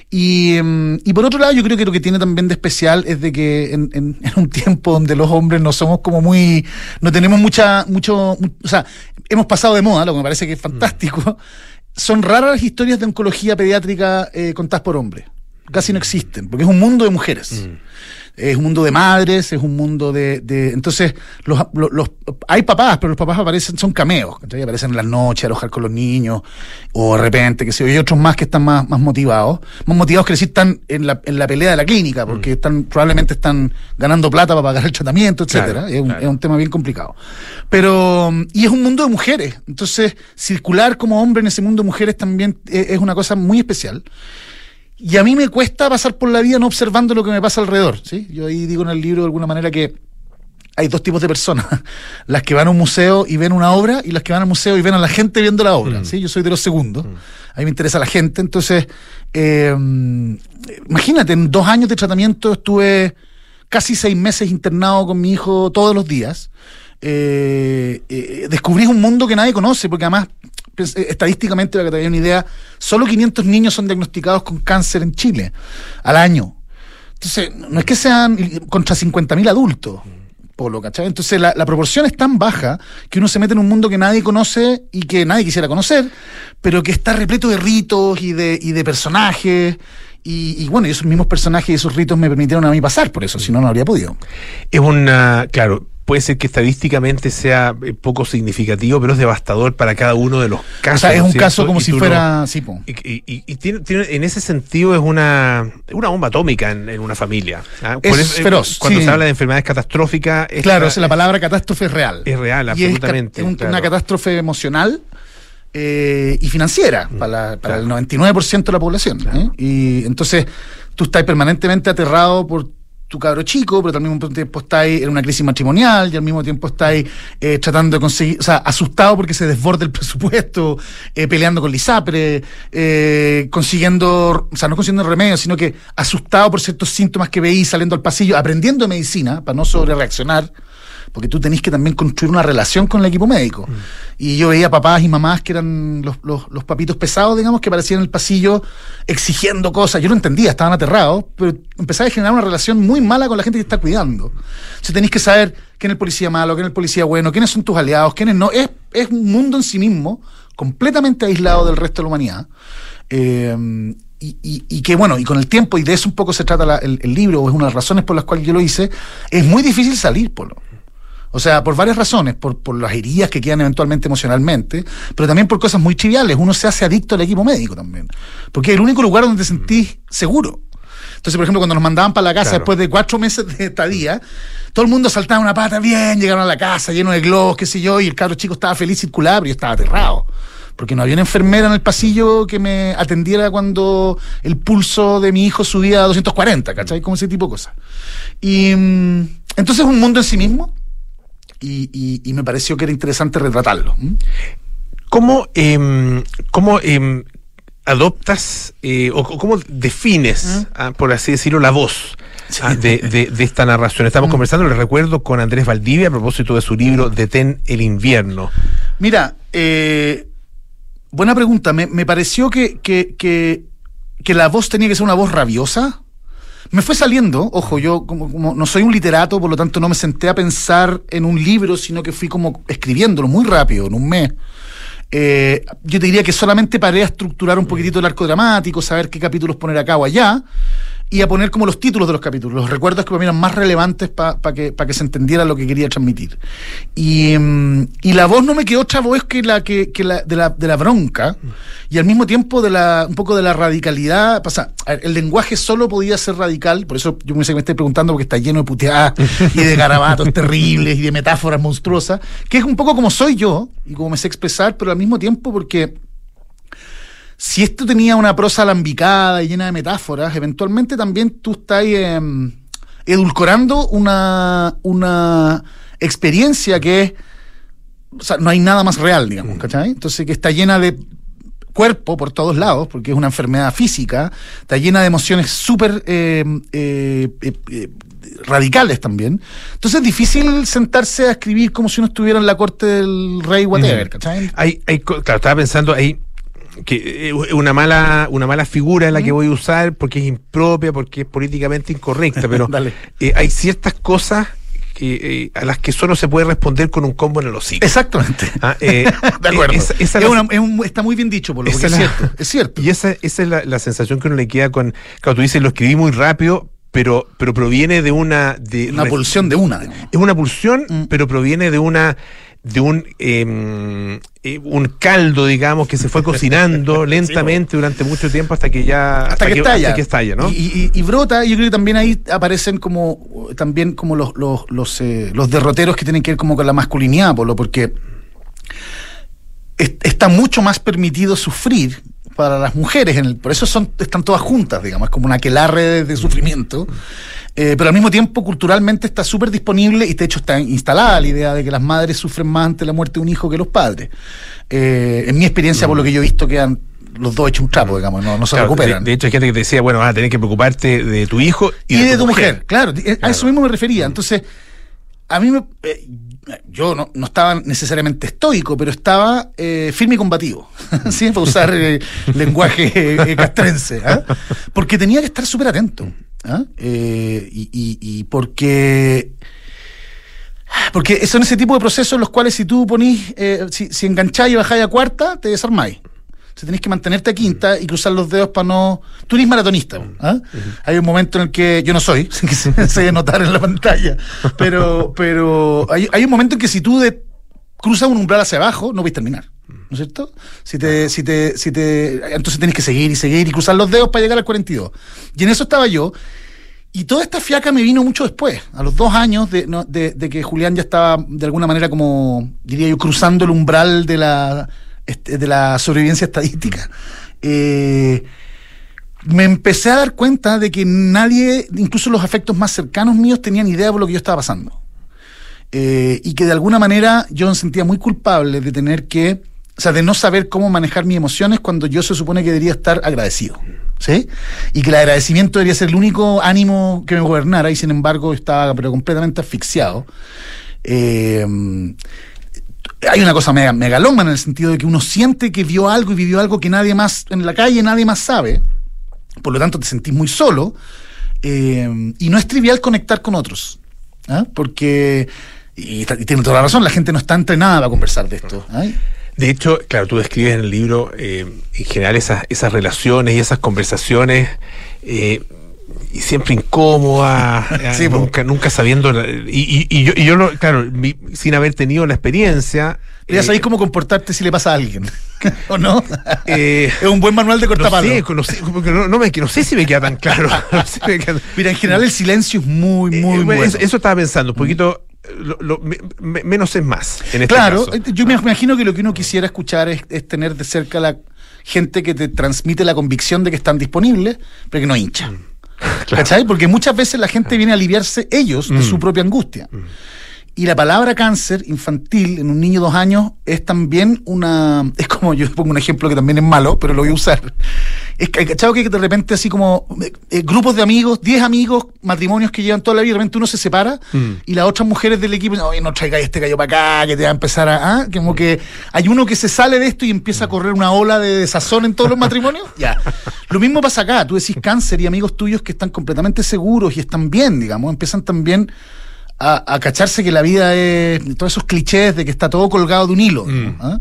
Y, mm, y por otro lado, yo creo que lo que tiene también de especial es de que en, en- en un tiempo donde los hombres no somos como muy, no tenemos mucha, mucho, mu- o sea, hemos pasado de moda, lo que me parece que es fantástico, son raras las historias de oncología pediátrica eh, contadas por hombres. Casi no existen, porque es un mundo de mujeres. Es un mundo de madres, es un mundo de... de- entonces, los, los- los- hay papás, pero los papás aparecen, son cameos, ¿cachai? aparecen en las noches a alojar con los niños, o de repente, que sé yo, y otros más que están más, más motivados, más motivados que decir están en la, en la pelea de la clínica, porque están, probablemente están ganando plata para pagar el tratamiento, etcétera. Claro, es, un, claro. es un tema bien complicado. Pero, mm, y es un mundo de mujeres, entonces, circular como hombre en ese mundo de mujeres también es, es una cosa muy especial. Y a mí me cuesta pasar por la vida no observando lo que me pasa alrededor. ¿sí? Yo ahí digo en el libro de alguna manera que hay dos tipos de personas. Las que van a un museo y ven una obra y las que van al museo y ven a la gente viendo la obra. ¿sí? Yo soy de los segundos. A mí me interesa la gente. Entonces, eh, imagínate, en dos años de tratamiento estuve casi seis meses internado con mi hijo todos los días. Eh, eh, descubrí un mundo que nadie conoce, porque además, estadísticamente, para que te hagas una idea, solo 500 niños son diagnosticados con cáncer en Chile al año. Entonces, no es que sean contra 50.000 adultos, Polo, ¿cachai? Entonces, la, la proporción es tan baja que uno se mete en un mundo que nadie conoce y que nadie quisiera conocer, pero que está repleto de ritos y de, y de personajes. Y, y bueno, esos mismos personajes y esos ritos me permitieron a mí pasar por eso, si no, no habría podido. Es una, claro, puede ser que estadísticamente sea eh, poco significativo, pero es devastador para cada uno de los casos. o sea, es ¿no un cierto? caso como Y si fuera. no- sí, po. y, y- tiene, tiene- en ese sentido es una, una bomba atómica en, en una familia. ¿ah? Es eh, feroz, Cuando sí. se habla de enfermedades catastróficas, esta- Claro, o sea, la palabra catástrofe es real. es real, es absolutamente. es un- claro. una catástrofe emocional eh, y financiera para, la- para el 99% de la población. ¿eh? Y entonces tú estás permanentemente aterrado por tu cabro chico, pero al mismo tiempo estáis en una crisis matrimonial y al mismo tiempo estáis eh, tratando de conseguir, o sea, asustado porque se desborde el presupuesto, eh, peleando con Lisapre, eh, consiguiendo, o sea, no consiguiendo remedios, sino que asustado por ciertos síntomas que veís saliendo al pasillo, aprendiendo medicina para no sobre reaccionar porque tú tenés que también construir una relación con el equipo médico. Y yo veía papás y mamás que eran los, los- los papitos pesados, digamos, que aparecían en el pasillo exigiendo cosas. Yo no entendía, estaban aterrados, pero empezaba a generar una relación muy mala con la gente que está cuidando. Entonces tenés que saber quién es el policía malo, quién es el policía bueno, quiénes son tus aliados, quiénes no. Es, es un mundo en sí mismo, completamente aislado del resto de la humanidad. Eh, y, y- y que bueno, y con el tiempo, y de eso un poco se trata la- el, el libro, o es una de las razones por las cuales yo lo hice, es muy difícil salir, Polo. O sea, por varias razones, por, por las heridas que quedan eventualmente emocionalmente, pero también por cosas muy triviales. Uno se hace adicto al equipo médico también. Porque es el único lugar donde te sentís seguro. Entonces, por ejemplo, cuando nos mandaban para la casa Claro. después de cuatro meses de estadía, todo el mundo saltaba una pata bien, llegaron a la casa lleno de globos, qué sé yo, y el cabro chico estaba feliz circular, pero yo estaba aterrado. Porque no había una enfermera en el pasillo que me atendiera cuando el pulso de mi hijo subía a 240, ¿cachai? Como ese tipo de cosas. Y mm, entonces es un mundo en sí mismo y, y- y me pareció que era interesante retratarlo. ¿Cómo, em, cómo em, adoptas eh, o cómo defines, ah, por así decirlo, la voz ah, de, de- de esta narración? Estamos conversando, les recuerdo, con Andrés Valdivia a propósito de su libro Detén el invierno. Mira, eh, buena pregunta. Me, me pareció que, que, que, que la voz tenía que ser una voz rabiosa. Me fue saliendo, ojo, yo como, como no soy un literato, por lo tanto no me senté a pensar en un libro, sino que fui como escribiéndolo muy rápido, en un mes. Eh, yo te diría que solamente paré a estructurar un poquitito el arco dramático, saber qué capítulos poner acá o allá, y a poner como los títulos de los capítulos, los recuerdos que para mí eran más relevantes para que, pa que se entendiera lo que quería transmitir. Y, mm, y la voz no me quedó otra voz que la, que, que la, de, la, de la bronca, y al mismo tiempo de la, un poco de la radicalidad. O sea, a ver, el lenguaje solo podía ser radical, por eso yo me, me estoy preguntando porque está lleno de puteadas y de garabatos terribles y de metáforas monstruosas, que es un poco como soy yo y como me sé expresar, pero al mismo tiempo porque si esto tenía una prosa alambicada y llena de metáforas, eventualmente también tú estás em, edulcorando una, una experiencia que es, o sea, no hay nada más real, digamos, ¿cachai? Entonces que está llena de cuerpo por todos lados, porque es una enfermedad física, está llena de emociones súper eh, eh, eh, eh, radicales también. Entonces es difícil sentarse a escribir como si uno estuviera en la corte del rey whatever, ¿cachai? Hay, hay, claro, estaba pensando ahí que eh, una mala una mala figura en la que voy a usar porque es impropia, porque es políticamente incorrecta, pero eh, hay ciertas cosas que, eh, a las que solo se puede responder con un combo en el hocico. Exactamente. Ah, de acuerdo. esa- esa Es la- una- es un- está muy bien dicho, por lo que es la- cierto. Es cierto. Y esa, esa es la, la sensación que uno le queda con. Claro, tú dices, lo escribí muy rápido, pero, pero proviene de una. De, Una pulsión de una. Es una pulsión, pero proviene de una. De un. eh, eh, un caldo, digamos, que se fue cocinando lentamente durante mucho tiempo hasta que ya. hasta, que, estalla. hasta que estalla, ¿no? Y, y- y brota, yo creo que también ahí aparecen como también como los, los, los, eh, los derroteros que tienen que ver como con la masculinidad, Polo, porque es- está mucho más permitido sufrir para las mujeres, en el- por eso son, están todas juntas, digamos, es como una aquelarre de, de sufrimiento, eh, pero al mismo tiempo culturalmente está súper disponible y de hecho está instalada la idea de que las madres sufren más ante la muerte de un hijo que los padres. Eh, en mi experiencia, por lo que yo he visto, quedan los dos hechos un trapo, digamos, no, no se Claro, recuperan. De, de hecho, hay gente que te decía, bueno, vas a tener que preocuparte de tu hijo y, y, de, tu mujer, claro, eh, a eso mismo me refería. Entonces, a mí me, eh, yo no, no estaba necesariamente estoico, pero estaba eh, firme y combativo, ¿sí? para usar eh, lenguaje eh, castrense, ¿ah? porque tenía que estar súper atento. ¿ah? Y, y- y porque porque son ese tipo de procesos en los cuales si tú ponís, eh, si, si engancháis y bajáis a cuarta, te desarmáis. Sea, tenés que mantenerte a quinta y cruzar los dedos para no... Tú eres maratonista. ¿ah? Hay un momento en el que yo no soy, que se, se notar en la pantalla, pero, pero hay, hay un momento en que si tú de- cruzas un umbral hacia abajo, no vais a terminar. ¿No es cierto? Si te, si te, si te, entonces tenés que seguir y seguir y cruzar los dedos para llegar al 42. Y en eso estaba yo. Y toda esta fiaca me vino mucho después, a los dos años de, no- de- de que Julián ya estaba de alguna manera como, diría yo, cruzando el umbral de la, este, de la sobrevivencia estadística. Eh, me empecé a dar cuenta de que nadie, incluso los afectos más cercanos míos, tenían idea de lo que yo estaba pasando. Eh, y que de alguna manera yo me sentía muy culpable de tener que, o sea, de no saber cómo manejar mis emociones cuando yo se supone que debería estar agradecido. ¿Sí? Y que el agradecimiento debería ser el único ánimo que me gobernara y sin embargo estaba pero completamente asfixiado. Eh, hay una cosa mega, megalómana en el sentido de que uno siente que vio algo y vivió algo que nadie más en la calle, nadie más sabe. Por lo tanto, te sentís muy solo. eh, y no es trivial conectar con otros. ¿ah? Porque, y, y tiene toda la razón, la gente no está entrenada para conversar de esto. ¿ah? De hecho, claro, tú describes en el libro eh, en general esas, esas relaciones y esas conversaciones eh, y siempre incómodas, eh, Sí, nunca, nunca sabiendo. la- y, y- y yo, y yo lo- claro, mi- sin haber tenido la experiencia. Ya eh, sabéis cómo comportarte si le pasa a alguien. ¿O no? eh, es un buen manual de no cortapalo. sé, no, sé, porque no, no me, no sé si me queda tan claro. No sé si me queda- Mira, en general el silencio es muy, muy Eh, bueno. Eso, eso estaba pensando, un poquito. lo- lo- me- me- menos es más. En este claro, caso. eh, yo me imagino que lo que uno quisiera escuchar es, es tener de cerca la gente que te transmite la convicción de que están disponibles, pero que no hincha. ¿Cachai? Porque muchas veces la gente viene a aliviarse ellos de Mm. su propia angustia. Y la palabra cáncer infantil en un niño de dos años es también una. Es como, yo pongo un ejemplo que también es malo, pero lo voy a usar. Es que, ¿cachai? Que de repente, así como eh, eh, grupos de amigos, 10 amigos, matrimonios que llevan toda la vida, de repente uno se separa Mm. y las otras mujeres del equipo dicen, oye, no traigáis este gallo para acá, que te va a empezar a. ¿ah? Como que hay uno que se sale de esto y empieza a correr una ola de desazón en todos los matrimonios. Ya. Lo mismo pasa acá. Tú decís cáncer y amigos tuyos que están completamente seguros y están bien, digamos, empiezan también a, a cacharse que la vida es. todos esos clichés de que está todo colgado de un hilo. digamos, ¿ah?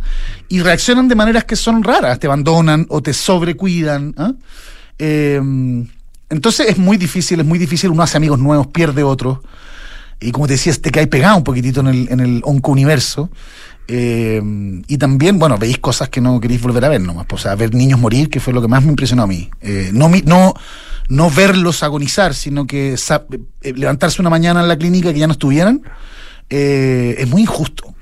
Y reaccionan de maneras que son raras, te abandonan o te sobrecuidan. Eh, entonces es muy difícil, es muy difícil. Uno hace amigos nuevos, pierde otros. Y como te decías, te cae pegado un poquitito en el, en el onco-universo. Eh, y también, bueno, veis cosas que no queréis volver a ver nomás. O sea, ver niños morir, que fue lo que más me impresionó a mí. Eh, no, no, no verlos agonizar, sino que eh, levantarse una mañana en la clínica que ya no estuvieran, eh, es muy injusto.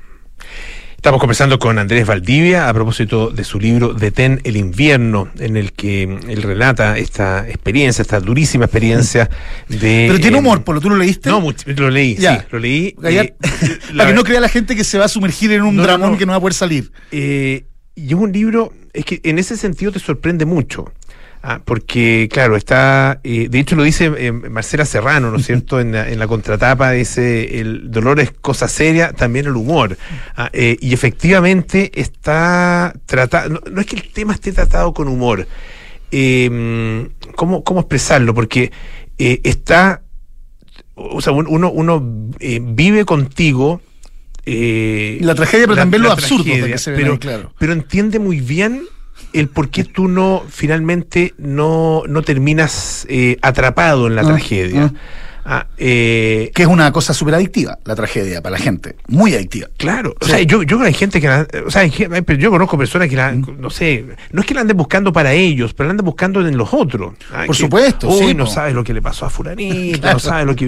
Estamos conversando con Andrés Valdivia a propósito de su libro Detén el invierno, en el que él relata esta experiencia, esta durísima experiencia de. Pero tiene eh, humor, por lo tú lo leíste. No, mucho- lo leí, Ya. sí, lo leí. Eh, para que no crea la gente que se va a sumergir en un No, no, dramón no. que no va a poder salir. Eh, y es un libro, es que en ese sentido te sorprende mucho. Ah, porque, claro, está, eh, de hecho lo dice eh, Marcela Serrano, ¿no es cierto? En la, en la contratapa dice, el dolor es cosa seria, también el humor. Ah, eh, y efectivamente está tratado, no, no es que el tema esté tratado con humor, eh, ¿cómo, ¿cómo expresarlo? Porque está o sea, un- uno, uno eh, vive contigo. La tragedia, pero también lo absurdo tragedia, que se pero, ahí, claro. pero entiende muy bien el por qué tú no, finalmente, no, no terminas eh, atrapado en la Ah, tragedia. ah. Ah, eh, Que es una cosa súper adictiva, la tragedia, para la gente. Muy adictiva. Claro, o sea, yo, yo creo que hay gente que la, o sea, hay yo conozco personas que la, Mm. no sé, no es que la anden buscando para ellos, pero la anden buscando en los otros. Ah, Por que, supuesto, Uy, sí, no sabes lo que le pasó a Fulanito, Claro. no sabes lo que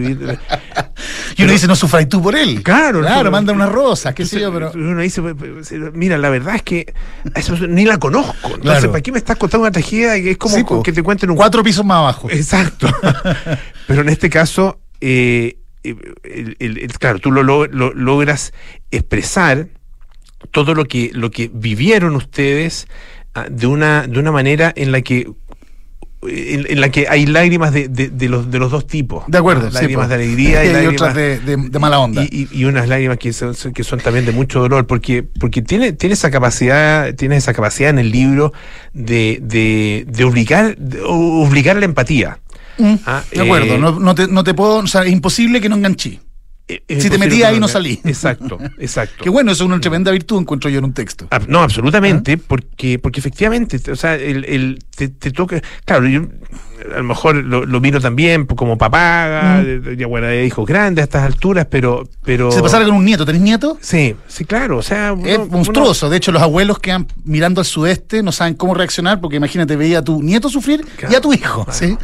Y uno dice, no sufráis tú por él. Claro, Claro, no, manda no. unas rosas, qué sé yo, pero. Uno dice, pues, pues, mira, la verdad es que a esa persona ni la conozco. Entonces, Claro. ¿para qué me estás contando una tragedia que es como Sí, que te cuenten un Cuatro pisos más abajo. Exacto. Pero en este caso, eh, el- el- el- claro, tú lo, lo- lo- logras expresar todo lo que, lo que vivieron ustedes ah, de una, de una manera en la que en, en la que hay lágrimas de, de- de los, de los dos tipos. De acuerdo, Ah, sí, lágrimas de alegría y, Y lágrimas otras de- mala onda. Y, y- y unas lágrimas que son, que son también de mucho dolor, porque, porque tiene, tiene esa capacidad, tiene esa capacidad en el libro de, de, de obligar, de obligar a la empatía. Mm, Ah, de acuerdo, eh, no, no te, no te puedo. O sea, es imposible que no enganché. es si te imposible metí que ahí, no salí. Exacto, exacto. Que bueno, eso es una tremenda virtud, encuentro yo en un texto. Ah, No, absolutamente, porque, porque efectivamente, o sea, el, el- te, te toca, claro, yo a lo mejor lo, lo miro también como papá, Mm. ya bueno, de hijos grandes a estas alturas, pero, pero. Si te pasara con un nieto, ¿tenés nieto? Sí, sí, claro, o sea, Es uno- monstruoso. De hecho, los abuelos quedan mirando al sudeste, no saben cómo reaccionar, porque imagínate, veía a tu nieto sufrir y a tu hijo. ¿sí?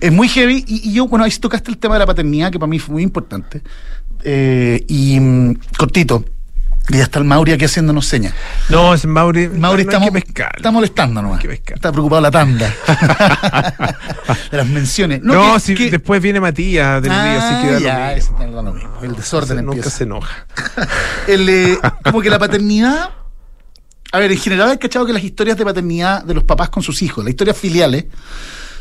Es muy heavy. Y, y yo, bueno, ahí tocaste el tema de la paternidad, que para mí fue muy importante. Eh, y mm, cortito. Y ya está el Mauri aquí haciéndonos señas. No, es Mauri. Mauri no pescar. está molestando nomás. Está preocupado la tanda. de las menciones. No, que- si que- después viene Matías del Ah, así que lo ya, mismo. lo mismo. El desorden Nunca empieza. se enoja. El, eh, como que la paternidad. A ver, en general he cachado que las historias de paternidad de los papás con sus hijos, las historias filiales,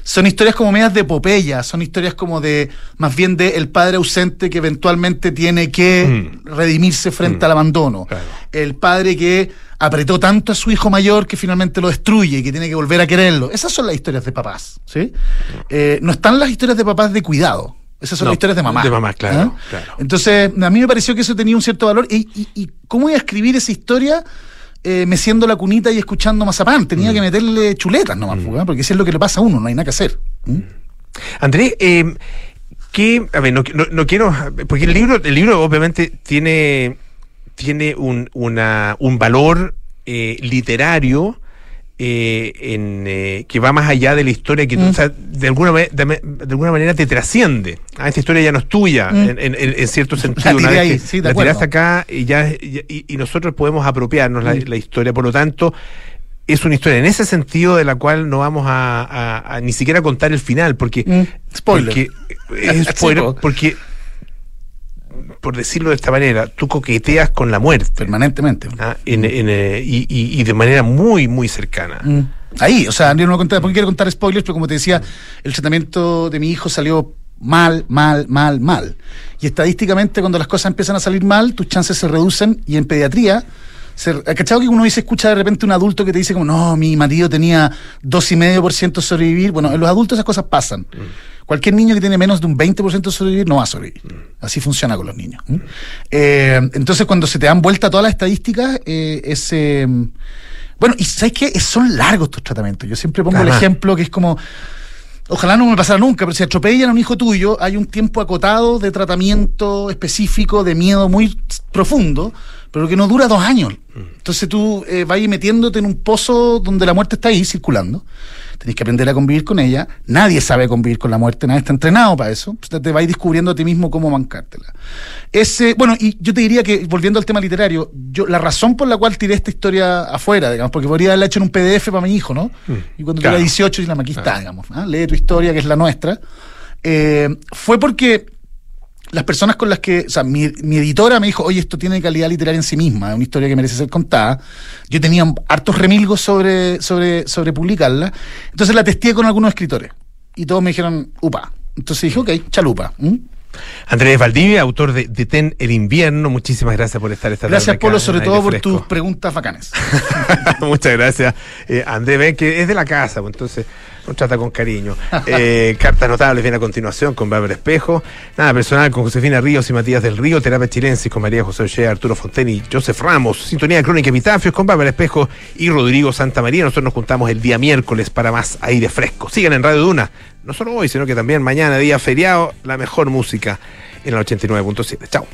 son historias como medias de epopeya, son historias como de, más bien de el padre ausente que eventualmente tiene que redimirse frente al abandono. El padre que apretó tanto a su hijo mayor que finalmente lo destruye y que tiene que volver a quererlo. Esas son las historias de papás, ¿sí? Eh, no están las historias de papás de cuidado. Esas son No, las historias de mamá. de mamá, claro, ¿Ah? claro. Entonces, a mí me pareció que eso tenía un cierto valor. ¿Y, y, y cómo iba a escribir esa historia eh, meciendo la cunita y escuchando mazapán? Tenía Mm. que meterle chuletas nomás, ¿eh? porque si es lo que le pasa a uno, no hay nada que hacer. ¿Mm? Andrés, eh, que, a ver, no, no- no quiero, porque el libro, el libro obviamente tiene, tiene un, una, un valor eh, literario eh, en, eh, que va más allá de la historia que tú, Mm. o sea, de alguna, de, alguna manera te trasciende. Ah, esta historia ya no es tuya, Mm. en, en- en cierto sentido. La Una tiré vez ahí, que sí, la acá y, ya, y, y nosotros podemos apropiarnos la, Mm. la historia. Por lo tanto, es una historia en ese sentido de la cual no vamos a, a- a ni siquiera contar el final, porque, Mm. Spoiler. porque es Sí, spoiler, po. porque por decirlo de esta manera, tú coqueteas con la muerte. Permanentemente. Ah, en- en, eh, y, y- y de manera muy, muy cercana. Mm. Ahí, o sea, yo no conté, porque quiero contar spoilers, pero como te decía, el tratamiento de mi hijo salió mal, mal, mal, mal. Y estadísticamente, cuando las cosas empiezan a salir mal, tus chances se reducen y en pediatría. Se, ¿ha ¿Cachado que uno dice, escucha de repente un adulto que te dice como, no, mi marido tenía 2,5% de sobrevivir? Bueno, en los adultos esas cosas pasan. Cualquier niño que tiene menos de un 20% de sobrevivir no va a sobrevivir. Así funciona con los niños. Eh, entonces, cuando se te dan vuelta todas las estadísticas, eh, es... eh, bueno, y ¿sabes qué? Son largos estos tratamientos. Yo siempre pongo el ejemplo que es como... Ojalá no me pasara nunca, pero si atropellan a un hijo tuyo, hay un tiempo acotado de tratamiento específico, de miedo muy profundo, pero que no dura dos años. Entonces tú eh, vas metiéndote en un pozo donde la muerte está ahí circulando. Tenés que aprender a convivir con ella. Nadie sabe convivir con la muerte, nadie está entrenado para eso. Pues te vas descubriendo a ti mismo cómo bancártela. Ese, bueno, y yo te diría que, volviendo al tema literario, yo la razón por la cual tiré esta historia afuera, digamos, porque podría haberla hecho en un PDF para mi hijo, ¿no? Y cuando Claro. tuviera 18, y la aquí está, digamos, ¿ah? lee tu historia, que es la nuestra. Eh, fue porque las personas con las que, o sea, mi, mi editora me dijo, oye, esto tiene calidad literaria en sí misma, es una historia que merece ser contada. Yo tenía hartos remilgos sobre, sobre, sobre publicarla. Entonces la testé con algunos escritores. Y todos me dijeron, upa. Entonces dije, ok, chalupa. ¿m? Andrés Valdivia, autor de Detén el invierno, muchísimas gracias por estar esta Gracias, tarde acá Polo, sobre todo por tus preguntas bacanas. Muchas gracias, eh, Andrés. Ven que es de la casa, pues, entonces nos con cariño. Eh, cartas notables viene a continuación con Bárbara Espejo. Nada personal con Josefina Ríos y Matías del Río. Terapia Chilensis con María José Ollea, Arturo Fonteni y Joseph Ramos. Sintonía de Crónica Epitafios con Bárbara Espejo y Rodrigo Santa María. Nosotros nos juntamos el día miércoles para más aire fresco. Sigan en Radio Duna. No solo hoy, sino que también mañana, día feriado, la mejor música en el 89.7. Chao.